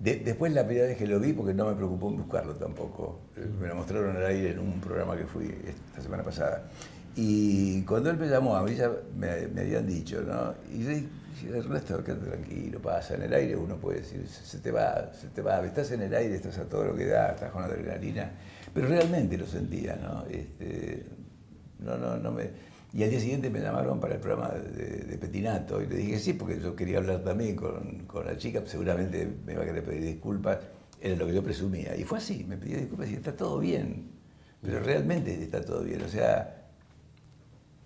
de- después la primera vez que lo vi, porque no me preocupó en buscarlo tampoco, eh, me lo mostraron al aire en un programa que fui esta semana pasada. Y cuando él me llamó, a mí ya me, habían dicho, ¿no? Y yo dije, Ernesto, quédate tranquilo, pasa, en el aire uno puede decir, se te va, se te va, estás en el aire, estás a todo lo que da, estás con adrenalina. Pero realmente lo sentía, ¿no? Este, no, no, no me... Y al día siguiente me llamaron para el programa de, de Petinato y le dije sí, porque yo quería hablar también con, con la chica, seguramente me iba a querer pedir disculpas, era lo que yo presumía. Y fue así, me pidió disculpas y está todo bien, pero realmente está todo bien. O sea,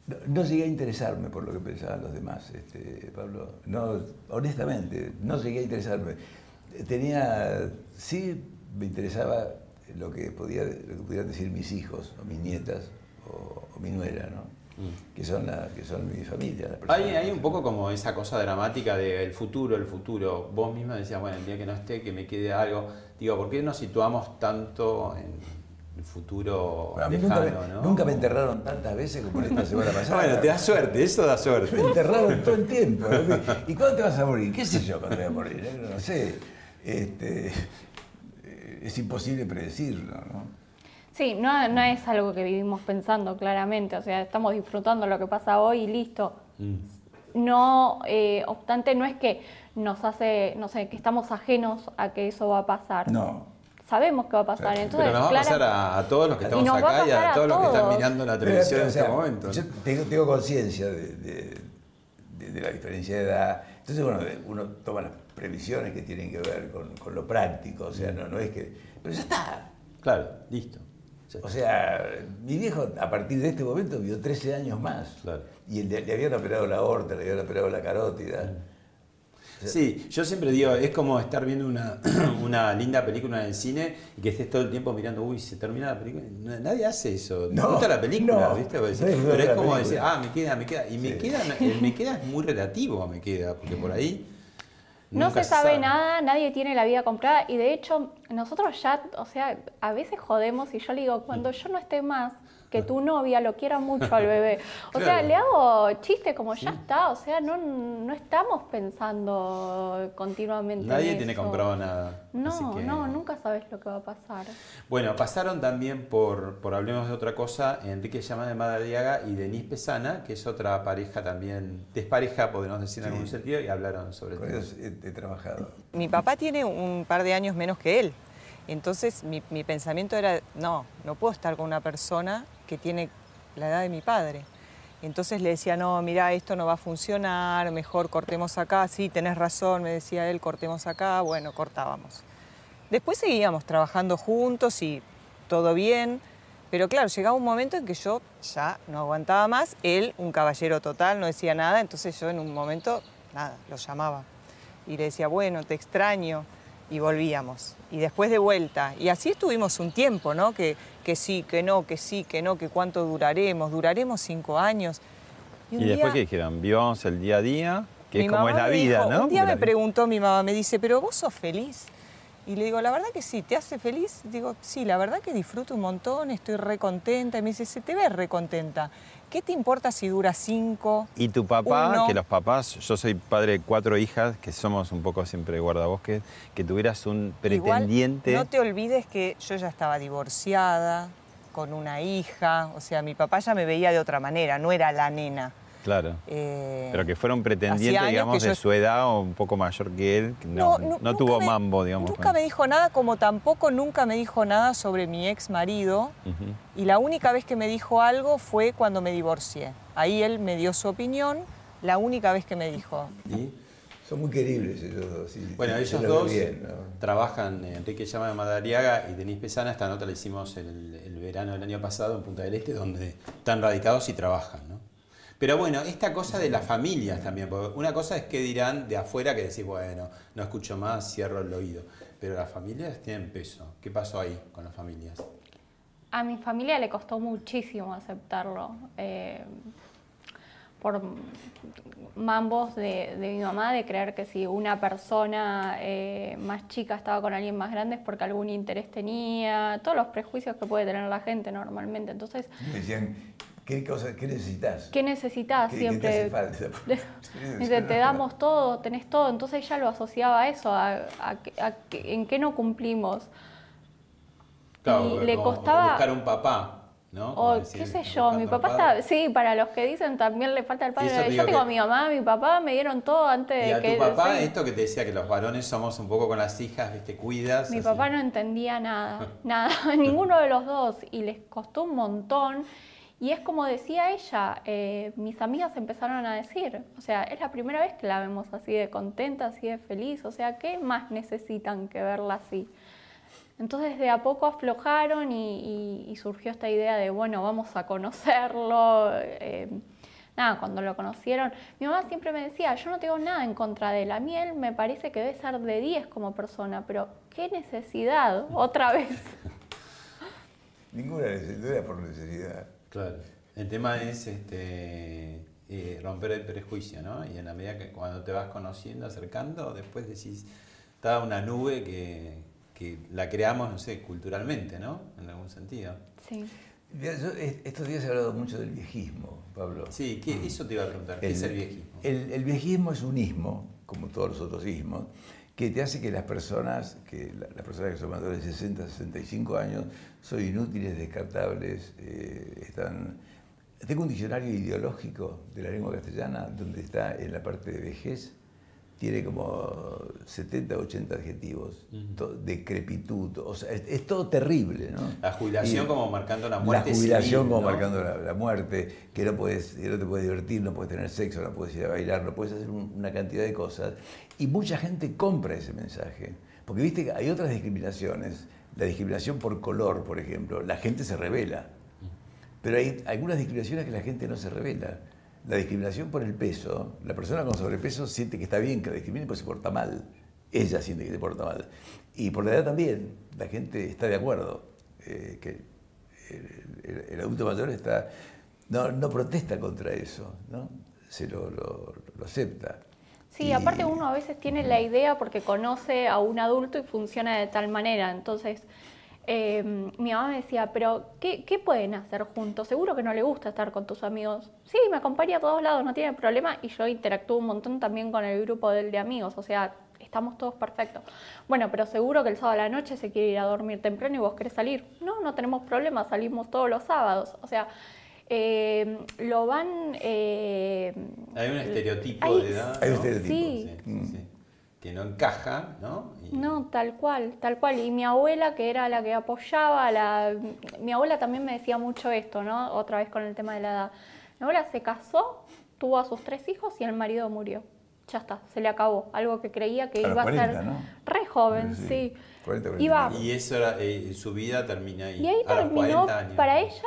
no, no llegué a interesarme por lo que pensaban los demás, este, Pablo. No, honestamente, no llegué a interesarme. Tenía, sí me interesaba lo que, podía, lo que pudieran decir mis hijos o mis nietas o, o mi nuera, ¿no? Que, son la, que son mi familia. la. Hay, hay un poco como esa cosa dramática del futuro, el futuro. Vos misma decías, bueno, el día que no esté, que me quede algo. Digo, ¿por qué nos situamos tanto en el futuro Bueno, mí nunca, lejano, me, no? nunca me enterraron tantas veces como esta semana pasada. Bueno, te da suerte, eso da suerte. Me enterraron todo el tiempo. ¿Y cuándo te vas a morir? ¿Qué sé yo cuándo voy a morir? eh? No sé. Este, eh, es imposible predecirlo, ¿no? Sí, no, no es algo que vivimos pensando claramente, o sea, estamos disfrutando lo que pasa hoy y listo. Mm. No, eh, obstante, no es que nos hace, no sé, que estamos ajenos a que eso va a pasar. No. Sabemos que va a pasar, entonces, Pero nos va a pasar a, a todos los que estamos acá y a a todos los que están mirando la Pero, televisión pero, en o sea, este momento. Yo tengo, tengo conciencia de, de- de- de la diferencia de edad. Entonces, bueno, uno toma las previsiones que tienen que ver con, con lo práctico. O sea, no, no es que. Pero ya está. Claro, listo. O sea, mi viejo a partir de este momento vivió 13 años más. Claro. Y le, le habían operado la aorta, le habían operado la carótida. Sí, yo siempre digo, es como estar viendo una, una linda película en el cine y que estés todo el tiempo mirando, uy, se termina la película. No, Nadie hace eso. No, Disfruta la película, no. ¿viste? Nadie disfruta pero es como película. decir, ah, me queda, me queda. Y me Sí. queda, el me queda es muy relativo a me queda, porque por ahí. No nunca se sabe nada, nadie tiene la vida comprada y de hecho nosotros ya, o sea, a veces jodemos y yo le digo, cuando yo no esté más, que tu novia lo quiera mucho al bebé. O sea, le hago chistes como ya está, o sea, no, no estamos pensando continuamente. Nadie en tiene eso. comprado nada. así No, que- no, nunca sabes lo que va a pasar. Bueno, pasaron también por, por Hablemos de otra cosa, Enrique Llamada de Madariaga y Denise Pesana, que es otra pareja también, despareja, podemos decir en Sí. algún sentido, y hablaron sobre todo. he, he trabajado. Mi papá tiene un par de años menos que él. Entonces mi, mi pensamiento era, no, no puedo estar con una persona que tiene la edad de mi padre. Entonces le decía, no, mira, esto no va a funcionar, mejor cortemos acá. Sí, tenés razón, me decía él, cortemos acá. Bueno, cortábamos. Después seguíamos trabajando juntos y todo bien. Pero claro, llegaba un momento en que yo ya no aguantaba más. Él, un caballero total, no decía nada. Entonces yo en un momento, nada, lo llamaba. Y le decía, bueno, te extraño. Y volvíamos. Y después de vuelta. Y así estuvimos un tiempo, ¿no? Que, que sí, que no, que sí, que no, que cuánto duraremos. Duraremos cinco años. ¿Y, después día- qué dijeron? Vivamos el día a día, que mi es como es la vida, dijo- ¿no? Un día me preguntó mi mamá, me dice, pero vos sos feliz. Y le digo, la verdad que sí, ¿te hace feliz? Digo, sí, la verdad que disfruto un montón, estoy re contenta. Y me dice, se te ve re contenta. ¿Qué te importa si dura cinco? Y tu papá, Uno. que los papás, yo soy padre de cuatro hijas, que somos un poco siempre guardabosques, que tuvieras un Igual, pretendiente. no te olvides que yo ya estaba divorciada, con una hija. O sea, mi papá ya me veía de otra manera, no era la nena. Claro. Eh, Pero que fuera un pretendiente, hacía años digamos, de yo- su edad o un poco mayor que él, que no, No, tuvo me- mambo, digamos. Nunca me dijo nada, como tampoco nunca me dijo nada sobre mi ex marido. Y la única vez que me dijo algo fue cuando me divorcié. Ahí él me dio su opinión, la única vez que me dijo. ¿Y? Son muy queribles ellos dos. sí, Bueno, ellos dos bien, ¿no? trabajan, eh, Enrique Llama de Madariaga y Denise Pesana, esta nota la hicimos el, el verano del año pasado en Punta del Este, donde están radicados y trabajan, ¿no? Pero bueno, esta cosa de las familias también, porque una cosa es que dirán de afuera que decís, bueno, no escucho más, cierro el oído, pero las familias tienen peso. ¿Qué pasó ahí con las familias? A mi familia le costó muchísimo aceptarlo. eh, por mambos de, de mi mamá, de creer que si una persona eh, más chica estaba con alguien más grande es porque algún interés tenía, todos los prejuicios que puede tener la gente normalmente. Entonces, decían, ¿qué, cosa, qué necesitas? ¿qué necesitas ¿Qué- qué te siempre? hace falta? Dice, te damos todo, tenés todo. Entonces ella lo asociaba a eso, a, a que- a en qué no cumplimos. Claro, Y le como costaba- buscar un papá, ¿no? O decir, qué sé yo, mi papá está, sí, para los que dicen también le falta el padre. te Yo tengo que- a mi mamá, mi papá, me dieron todo antes Y de a que... tu papá, sí. esto que te decía que los varones somos un poco con las hijas, ¿viste? Cuidas. Mi así. papá no entendía nada, nada, ninguno de los dos, y les costó un montón. Y es como decía ella, eh, mis amigas empezaron a decir, o sea, es la primera vez que la vemos así de contenta, así de feliz, o sea, ¿qué más necesitan que verla así? Entonces de a poco aflojaron y, surgió esta idea de, bueno, vamos a conocerlo. eh, nada, cuando lo conocieron, mi mamá siempre me decía, yo no tengo nada en contra de él, a mí él me parece que debe ser de 10 como persona, pero qué necesidad, otra vez. Ninguna necesidad por necesidad. Claro. El tema es este, eh, romper el prejuicio, ¿no? Y en la medida que cuando te vas conociendo, acercando, después decís, está una nube que, que la creamos, no sé, culturalmente, ¿no? En algún sentido. Sí. Mira, yo, estos días he hablado mucho del viejismo, Pablo. Sí, ¿qué, eso te iba a preguntar, ¿qué es el viejismo? El, el viejismo es un ismo, como todos los otros ismos, que te hace que las personas, que la- las personas que son mayores de 60, 65 años, son inútiles, descartables, eh, están... Tengo un diccionario ideológico de la lengua castellana donde está en la parte de vejez, tiene como 70, 80 adjetivos, decrepitud, o sea, es, es todo terrible, ¿no? La jubilación Y- como marcando la muerte La jubilación civil, como ¿no? marcando la, la muerte, que no, puedes, que no te puedes divertir, no puedes tener sexo, no puedes ir a bailar, no puedes hacer un- una cantidad de cosas. Y mucha gente compra ese mensaje. Porque viste que hay otras discriminaciones, la discriminación por color, por ejemplo, la gente se revela. Pero hay algunas discriminaciones que la gente no se revela. La discriminación por el peso, la persona con sobrepeso siente que está bien que la discrimine porque se porta mal. Ella siente que se porta mal. Y por la edad también, la gente está de acuerdo. eh, que el, el- el adulto mayor está, no, no protesta contra eso, ¿no? se lo, lo- lo acepta. Sí, Y- aparte uno a veces tiene la idea porque conoce a un adulto y funciona de tal manera. Entonces, eh, mi mamá me decía, pero ¿qué, qué pueden hacer juntos? Seguro que no le gusta estar con tus amigos. Sí, me acompaña a todos lados, no tiene problema. Y yo interactúo un montón también con el grupo del de amigos. O sea, estamos todos perfectos. Bueno, pero seguro que el sábado a la noche se quiere ir a dormir temprano y vos querés salir. No, no tenemos problema, salimos todos los sábados. O sea, eh, lo van... eh, Hay un estereotipo Hay- de edad. Hay un estereotipo. Sí. Sí, sí, sí. Que no encaja, ¿no? Y- No, tal cual, tal cual. Y mi abuela, que era la que apoyaba, la... mi abuela también me decía mucho esto, ¿no? Otra vez con el tema de la edad. Mi abuela se casó, tuvo a sus tres hijos y el marido murió. Ya está, se le acabó. Algo que creía que A iba a 40, ser ¿no? re joven, sí. 40, 40 Iba, Y eso era, eh, su vida termina ahí. y ahí a los terminó 40 años. para ella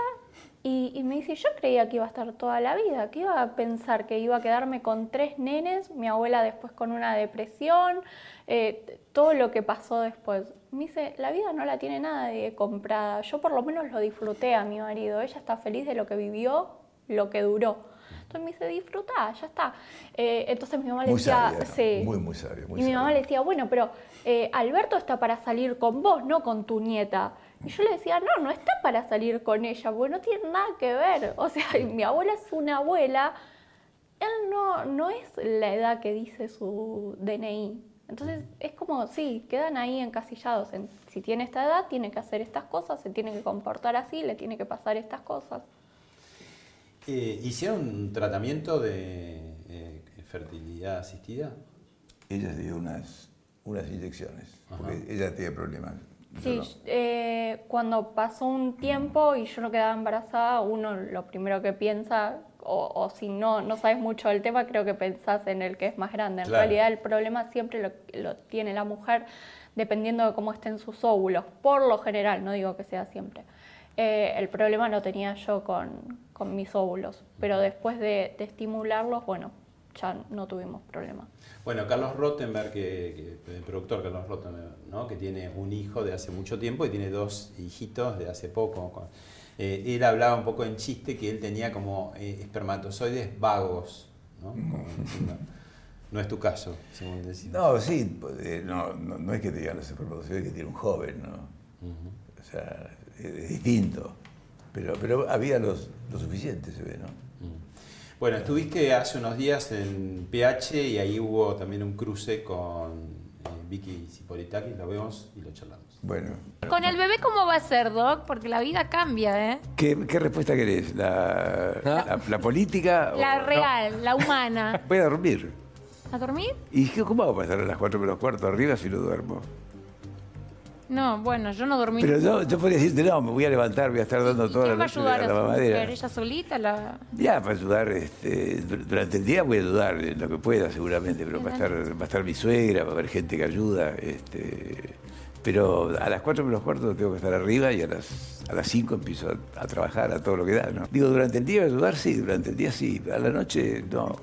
y, y me dice, yo creía que iba a estar toda la vida, que iba a pensar que iba a quedarme con tres nenes, mi abuela después con una depresión, eh, todo lo que pasó después. Me dice, la vida no la tiene nadie comprada, yo por lo menos lo disfruté a mi marido, ella está feliz de lo que vivió, lo que duró. Entonces me dice, disfrutá, ya está. Eh, entonces mi mamá le decía, sí. Muy, muy sabia, muy y mi mamá sabia. le decía, bueno, pero eh, Alberto está para salir con vos, no con tu nieta. Y yo le decía, no, no está para salir con ella, porque no tiene nada que ver. O sea, mi abuela es una abuela, él no, no es la edad que dice su DNI. Entonces es como, sí, quedan ahí encasillados. En, si tiene esta edad, tiene que hacer estas cosas, se tiene que comportar así, le tiene que pasar estas cosas. Eh, ¿Hicieron un tratamiento de eh, fertilidad asistida? Ella se dio unas, unas inyecciones, porque ella tiene problemas. Sí, no. eh, cuando pasó un tiempo y yo no quedaba embarazada, uno lo primero que piensa, o, o si no, no sabes mucho del tema, creo que pensás en el que es más grande. En Claro. realidad el problema siempre lo, lo tiene la mujer dependiendo de cómo estén sus óvulos, por lo general, no digo que sea siempre. Eh, el problema lo tenía yo con, con mis óvulos, pero después de, de estimularlos, bueno, ya no tuvimos problema. Bueno, Carlos Rottenberg, que, que- el productor Carlos Rottenberg, ¿no? que tiene un hijo de hace mucho tiempo y tiene dos hijitos de hace poco. con- eh, él hablaba un poco en chiste que él tenía como eh, espermatozoides vagos. ¿no? Como no es tu caso, según decía. No, sí, eh, no, no, no es que te digan los espermatozoides que tiene un joven, ¿no? O sea, es, es distinto. Pero, pero había los, lo suficiente, se ve, ¿no? Bueno, estuviste hace unos días en PH y ahí hubo también un cruce con eh, Vicky Zipolitakis, lo vemos y lo charlamos. Bueno. Con el bebé, ¿cómo va a ser, Doc? Porque la vida cambia, ¿eh? ¿Qué, qué respuesta querés? ¿La, la, la política? o- La no? real, la humana. Voy a dormir. ¿A dormir? ¿Y qué- cómo hago para estar a las 4 menos cuarto arriba si no duermo? No, bueno, yo no dormí. Pero yo, yo podría decirte, no, me voy a levantar, voy a estar dando toda la ¿Quién va a noche ayudar a a la su mamadera. mujer? ¿Ella solita? La... Ya, para ayudar, este, dur- durante el día voy a ayudar en lo que pueda seguramente, pero va a estar, va a estar mi suegra, va a haber gente que ayuda, este, pero a las 4 menos cuarto tengo que estar arriba y a las, a las 5 empiezo a, a trabajar a todo lo que da, ¿no? Digo, durante el día voy a ayudar, sí, durante el día sí, a la noche no.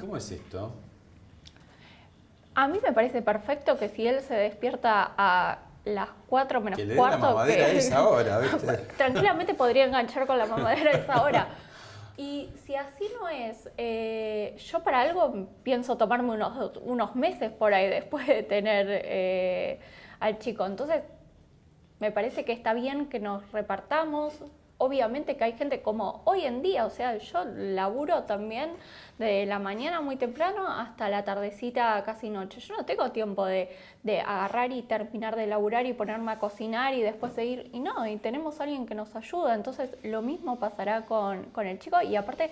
¿Cómo es esto? A mí me parece perfecto que si él se despierta a las 4 menos Que le den la cuarto, mamadera a esa hora, ¿viste? tranquilamente podría enganchar con la mamadera a esa hora. Y si así no es, eh, yo para algo pienso tomarme unos, unos meses por ahí después de tener eh, al chico. Entonces, me parece que está bien que nos repartamos. Obviamente que hay gente como hoy en día, o sea, yo laburo también de la mañana muy temprano hasta la tardecita casi noche. Yo no tengo tiempo de, de agarrar y terminar de laburar y ponerme a cocinar y después seguir. Y no, y tenemos a alguien que nos ayuda. Entonces lo mismo pasará con, con el chico. Y aparte,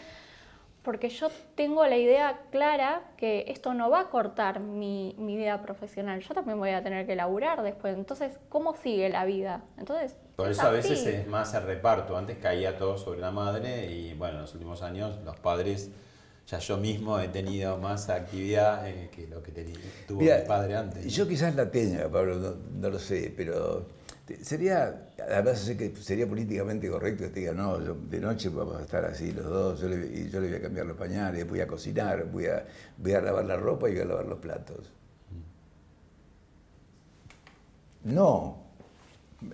porque yo tengo la idea clara que esto no va a cortar mi, mi vida profesional. Yo también voy a tener que laburar después. Entonces, ¿cómo sigue la vida? Entonces, Por es eso a veces es más el reparto. Antes caía todo sobre la madre y bueno, en los últimos años los padres, ya yo mismo he tenido más actividad eh, que lo que tenía, tuvo Mira, mi padre antes. Yo quizás la tenga, Pablo, no, no lo sé, pero sería, además sé que sería políticamente correcto que te diga, no, yo- de noche vamos a estar así los dos, yo le, y yo le voy a cambiar los pañales, voy a cocinar, voy a, voy a lavar la ropa y voy a lavar los platos. No.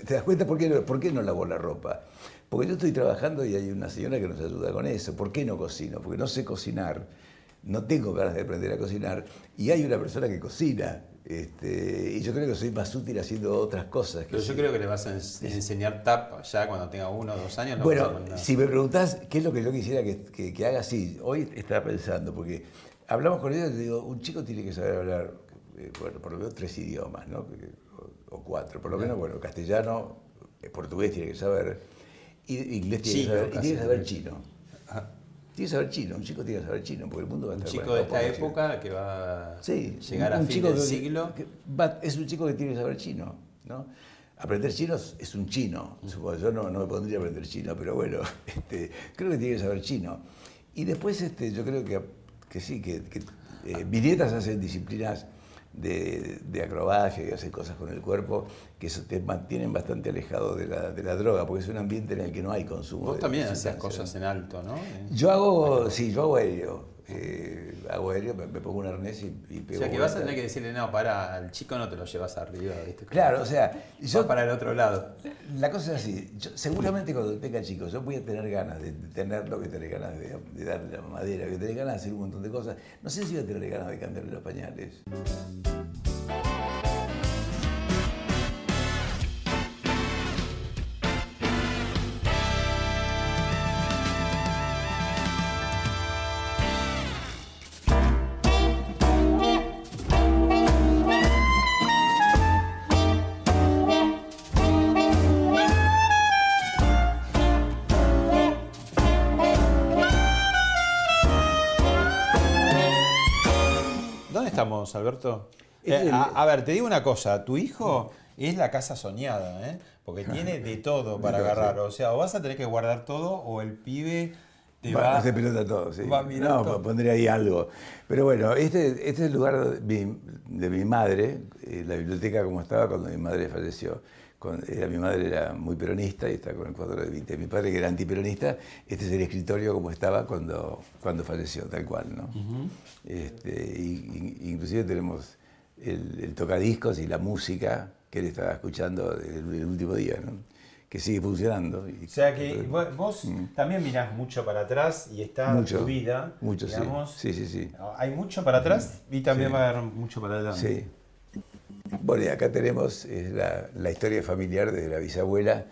¿Te das cuenta por qué, por qué no lavo la ropa? Porque yo estoy trabajando y hay una señora que nos ayuda con eso. ¿Por qué no cocino? Porque no sé cocinar, no tengo ganas de aprender a cocinar y hay una persona que cocina. Este, y yo creo que soy más útil haciendo otras cosas. Que Pero yo sí. creo que le vas a ens- enseñar TAP ya cuando tenga uno o dos años. No Bueno, si me preguntás qué es lo que yo quisiera que, que- que haga, sí, hoy estaba pensando, porque hablamos con ella y digo, un chico tiene que saber hablar, eh, bueno, por lo menos tres idiomas, ¿no? O, cuatro, por lo menos, bueno, castellano, eh, portugués tiene que saber, y inglés tiene Chino, que saber, y tiene que saber chino. Tiene que saber chino, un chico tiene que saber chino, porque el mundo va a Un estar chico bueno, de esta época que va a Sí, llegar un- a un fin chico del que- siglo. que va- es un chico que tiene que saber chino, ¿no? Aprender chino es- un chino. Supongo, Yo no, no me pondría a aprender chino, pero bueno, este, creo que tiene que saber chino. Y después este, yo creo que, que sí, que, que, eh, hacen disciplinas de, de acrobacia y hacer cosas con el cuerpo que eso te mantienen bastante alejado de la, de la droga, porque es un ambiente en el que no hay consumo. Vos de también hacías sustancias. cosas en alto, ¿no? Yo hago, sí, yo hago aéreo. Eh, hago aéreo, me, me pongo un arnés y, y O pego. sea que vas a tener que decirle, no, para, al chico no te lo llevas arriba, ¿viste? Claro, o sea, yo para el otro lado. La cosa es así, yo- seguramente cuando tenga chicos yo voy a tener ganas de tenerlo, voy a tener ganas de, de darle la mamadera, voy a tener ganas de hacer un montón de cosas. No sé si voy a tener ganas de cambiarle los pañales. ¿Dónde estamos, Alberto? Eh, a, a ver, te digo una cosa, tu hijo es la casa soñada, ¿eh? Porque tiene de todo para agarrar. O sea, o vas a tener que guardar todo o el pibe te Va va, a hacer pelota todo, sí. va a mirar no, todo. pondré ahí algo. Pero bueno, este, este es el lugar de mi, de mi madre, eh, la biblioteca como estaba cuando mi madre falleció. Con- era, mi madre era muy peronista y está con el cuadro de 20. Mi padre que era antiperonista, este es el escritorio como estaba cuando, cuando falleció, tal cual, ¿no? este, y- y- inclusive tenemos el, el tocadiscos y la música que él estaba escuchando el, el último día, ¿no? Que sigue funcionando. y- O sea que vos, vos Mm. también mirás mucho para atrás y está Mucho, tu vida. mucho, digamos. Sí, sí, sí. Hay mucho para atrás y también Sí. va a haber mucho para adelante. Sí. Bueno, y acá tenemos la, la historia familiar desde la bisabuela,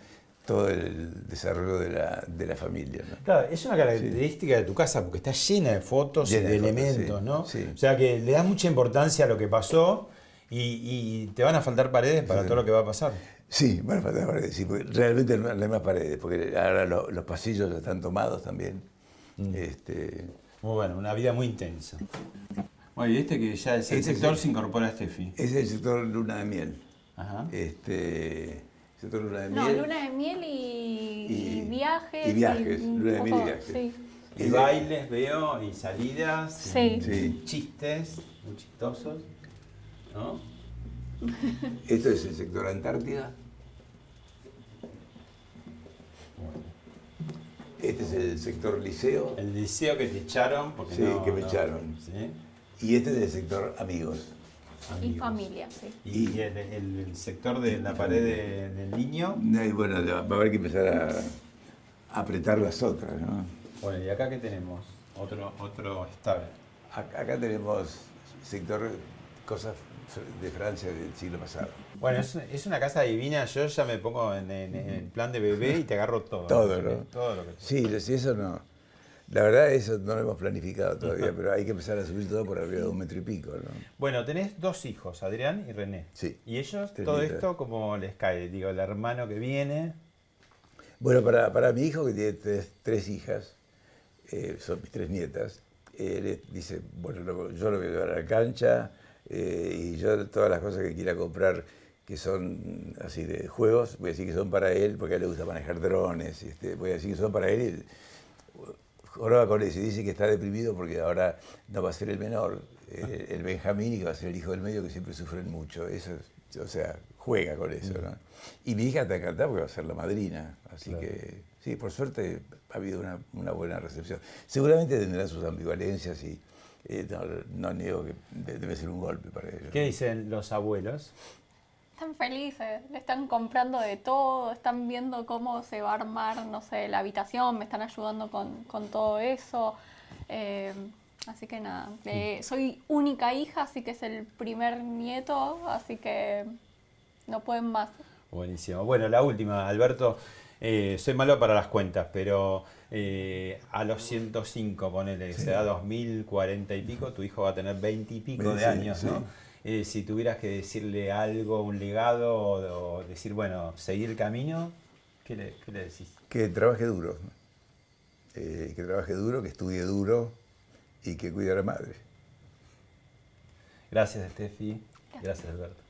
todo el desarrollo de la, de la familia. ¿no? Claro, es una característica de tu casa porque está llena de fotos Llena y de, de fotos, elementos, sí, ¿no? sí. O sea que le das mucha importancia a lo que pasó y, y te van a faltar paredes para todo lo que va a pasar. Sí, bueno, faltan paredes, sí, porque realmente no hay más paredes, porque ahora lo- los pasillos ya están tomados también. Mm. Este, Muy bueno, una vida muy intensa. Bueno, y este que ya es el Este sector es- se incorpora a Steffi. es el sector luna de miel. Ajá. Este, sector luna de No, miel. luna de miel y, Y- y viajes. y viajes, un luna de miel y viajes. Sí. Y bailes veo, y salidas, Sí. y Sí. chistes muy chistosos, ¿no? Esto es el sector Antártida. Este es el sector liceo. El liceo que te echaron porque Sí, no- que me no- echaron. ¿sí? Y este es el sector amigos. Y familia, sí. Y el, el- el sector de la pared de- del niño. Y bueno, va a haber que empezar a, a apretar las otras, ¿no? Bueno, y acá que tenemos otro otro estable. Ac- Acá tenemos sector cosas de Francia del siglo pasado. Bueno, es, es una casa divina. Yo ya me pongo en, en- en plan de bebé y te agarro todo. Todo, ¿no? Todo lo que Sí, sí, eso no. La verdad, eso no lo hemos planificado todavía, pero hay que empezar a subir todo por arriba de un metro y pico, ¿no? Bueno, tenés dos hijos, Adrián y René. Sí. Y ellos, Tres todo esto, como les cae? Digo, el hermano que viene. Bueno, para, para mi hijo, que tiene tres, tres hijas, eh, son mis tres nietas, él dice, bueno, lo- yo lo voy a llevar a la cancha eh, y yo todas las cosas que quiera comprar que son así de juegos, voy a decir que son para él, porque a él le gusta manejar drones, este, voy a decir que son para él. Joroba con eso y dice que está deprimido porque ahora no va a ser el menor, eh, el Benjamín, y que va a ser el hijo del medio, que siempre sufren mucho. Eso, es- o sea, juega con eso, ¿no? Y mi hija está encantada porque va a ser la madrina, así Claro. que sí, por suerte ha habido una, una buena recepción. Seguramente tendrán sus ambivalencias y eh, no, no niego que de- debe ser un golpe para ellos. ¿Qué dicen los abuelos? Están felices, le están comprando de todo, están viendo cómo se va a armar, no sé, la habitación, me están ayudando con, con todo eso. Eh, así que nada, eh, soy única hija, así que es el primer nieto, así que no pueden más. Buenísimo. Bueno, la última, Alberto. eh, soy malo para las cuentas, pero eh, a los 105, ponele, que Sí. sea 2040 y pico, tu hijo va a tener 20 y pico de años, sí. ¿no? Eh, si tuvieras que decirle algo, un legado, o, o decir, bueno, seguir el camino, ¿qué le, qué le decís? Que trabaje duro, eh, que trabaje duro, que estudie duro y que cuide a la madre. Gracias, Steffi. Gracias, Alberto.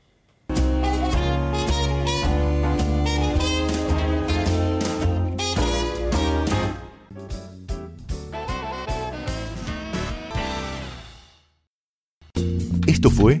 Esto fue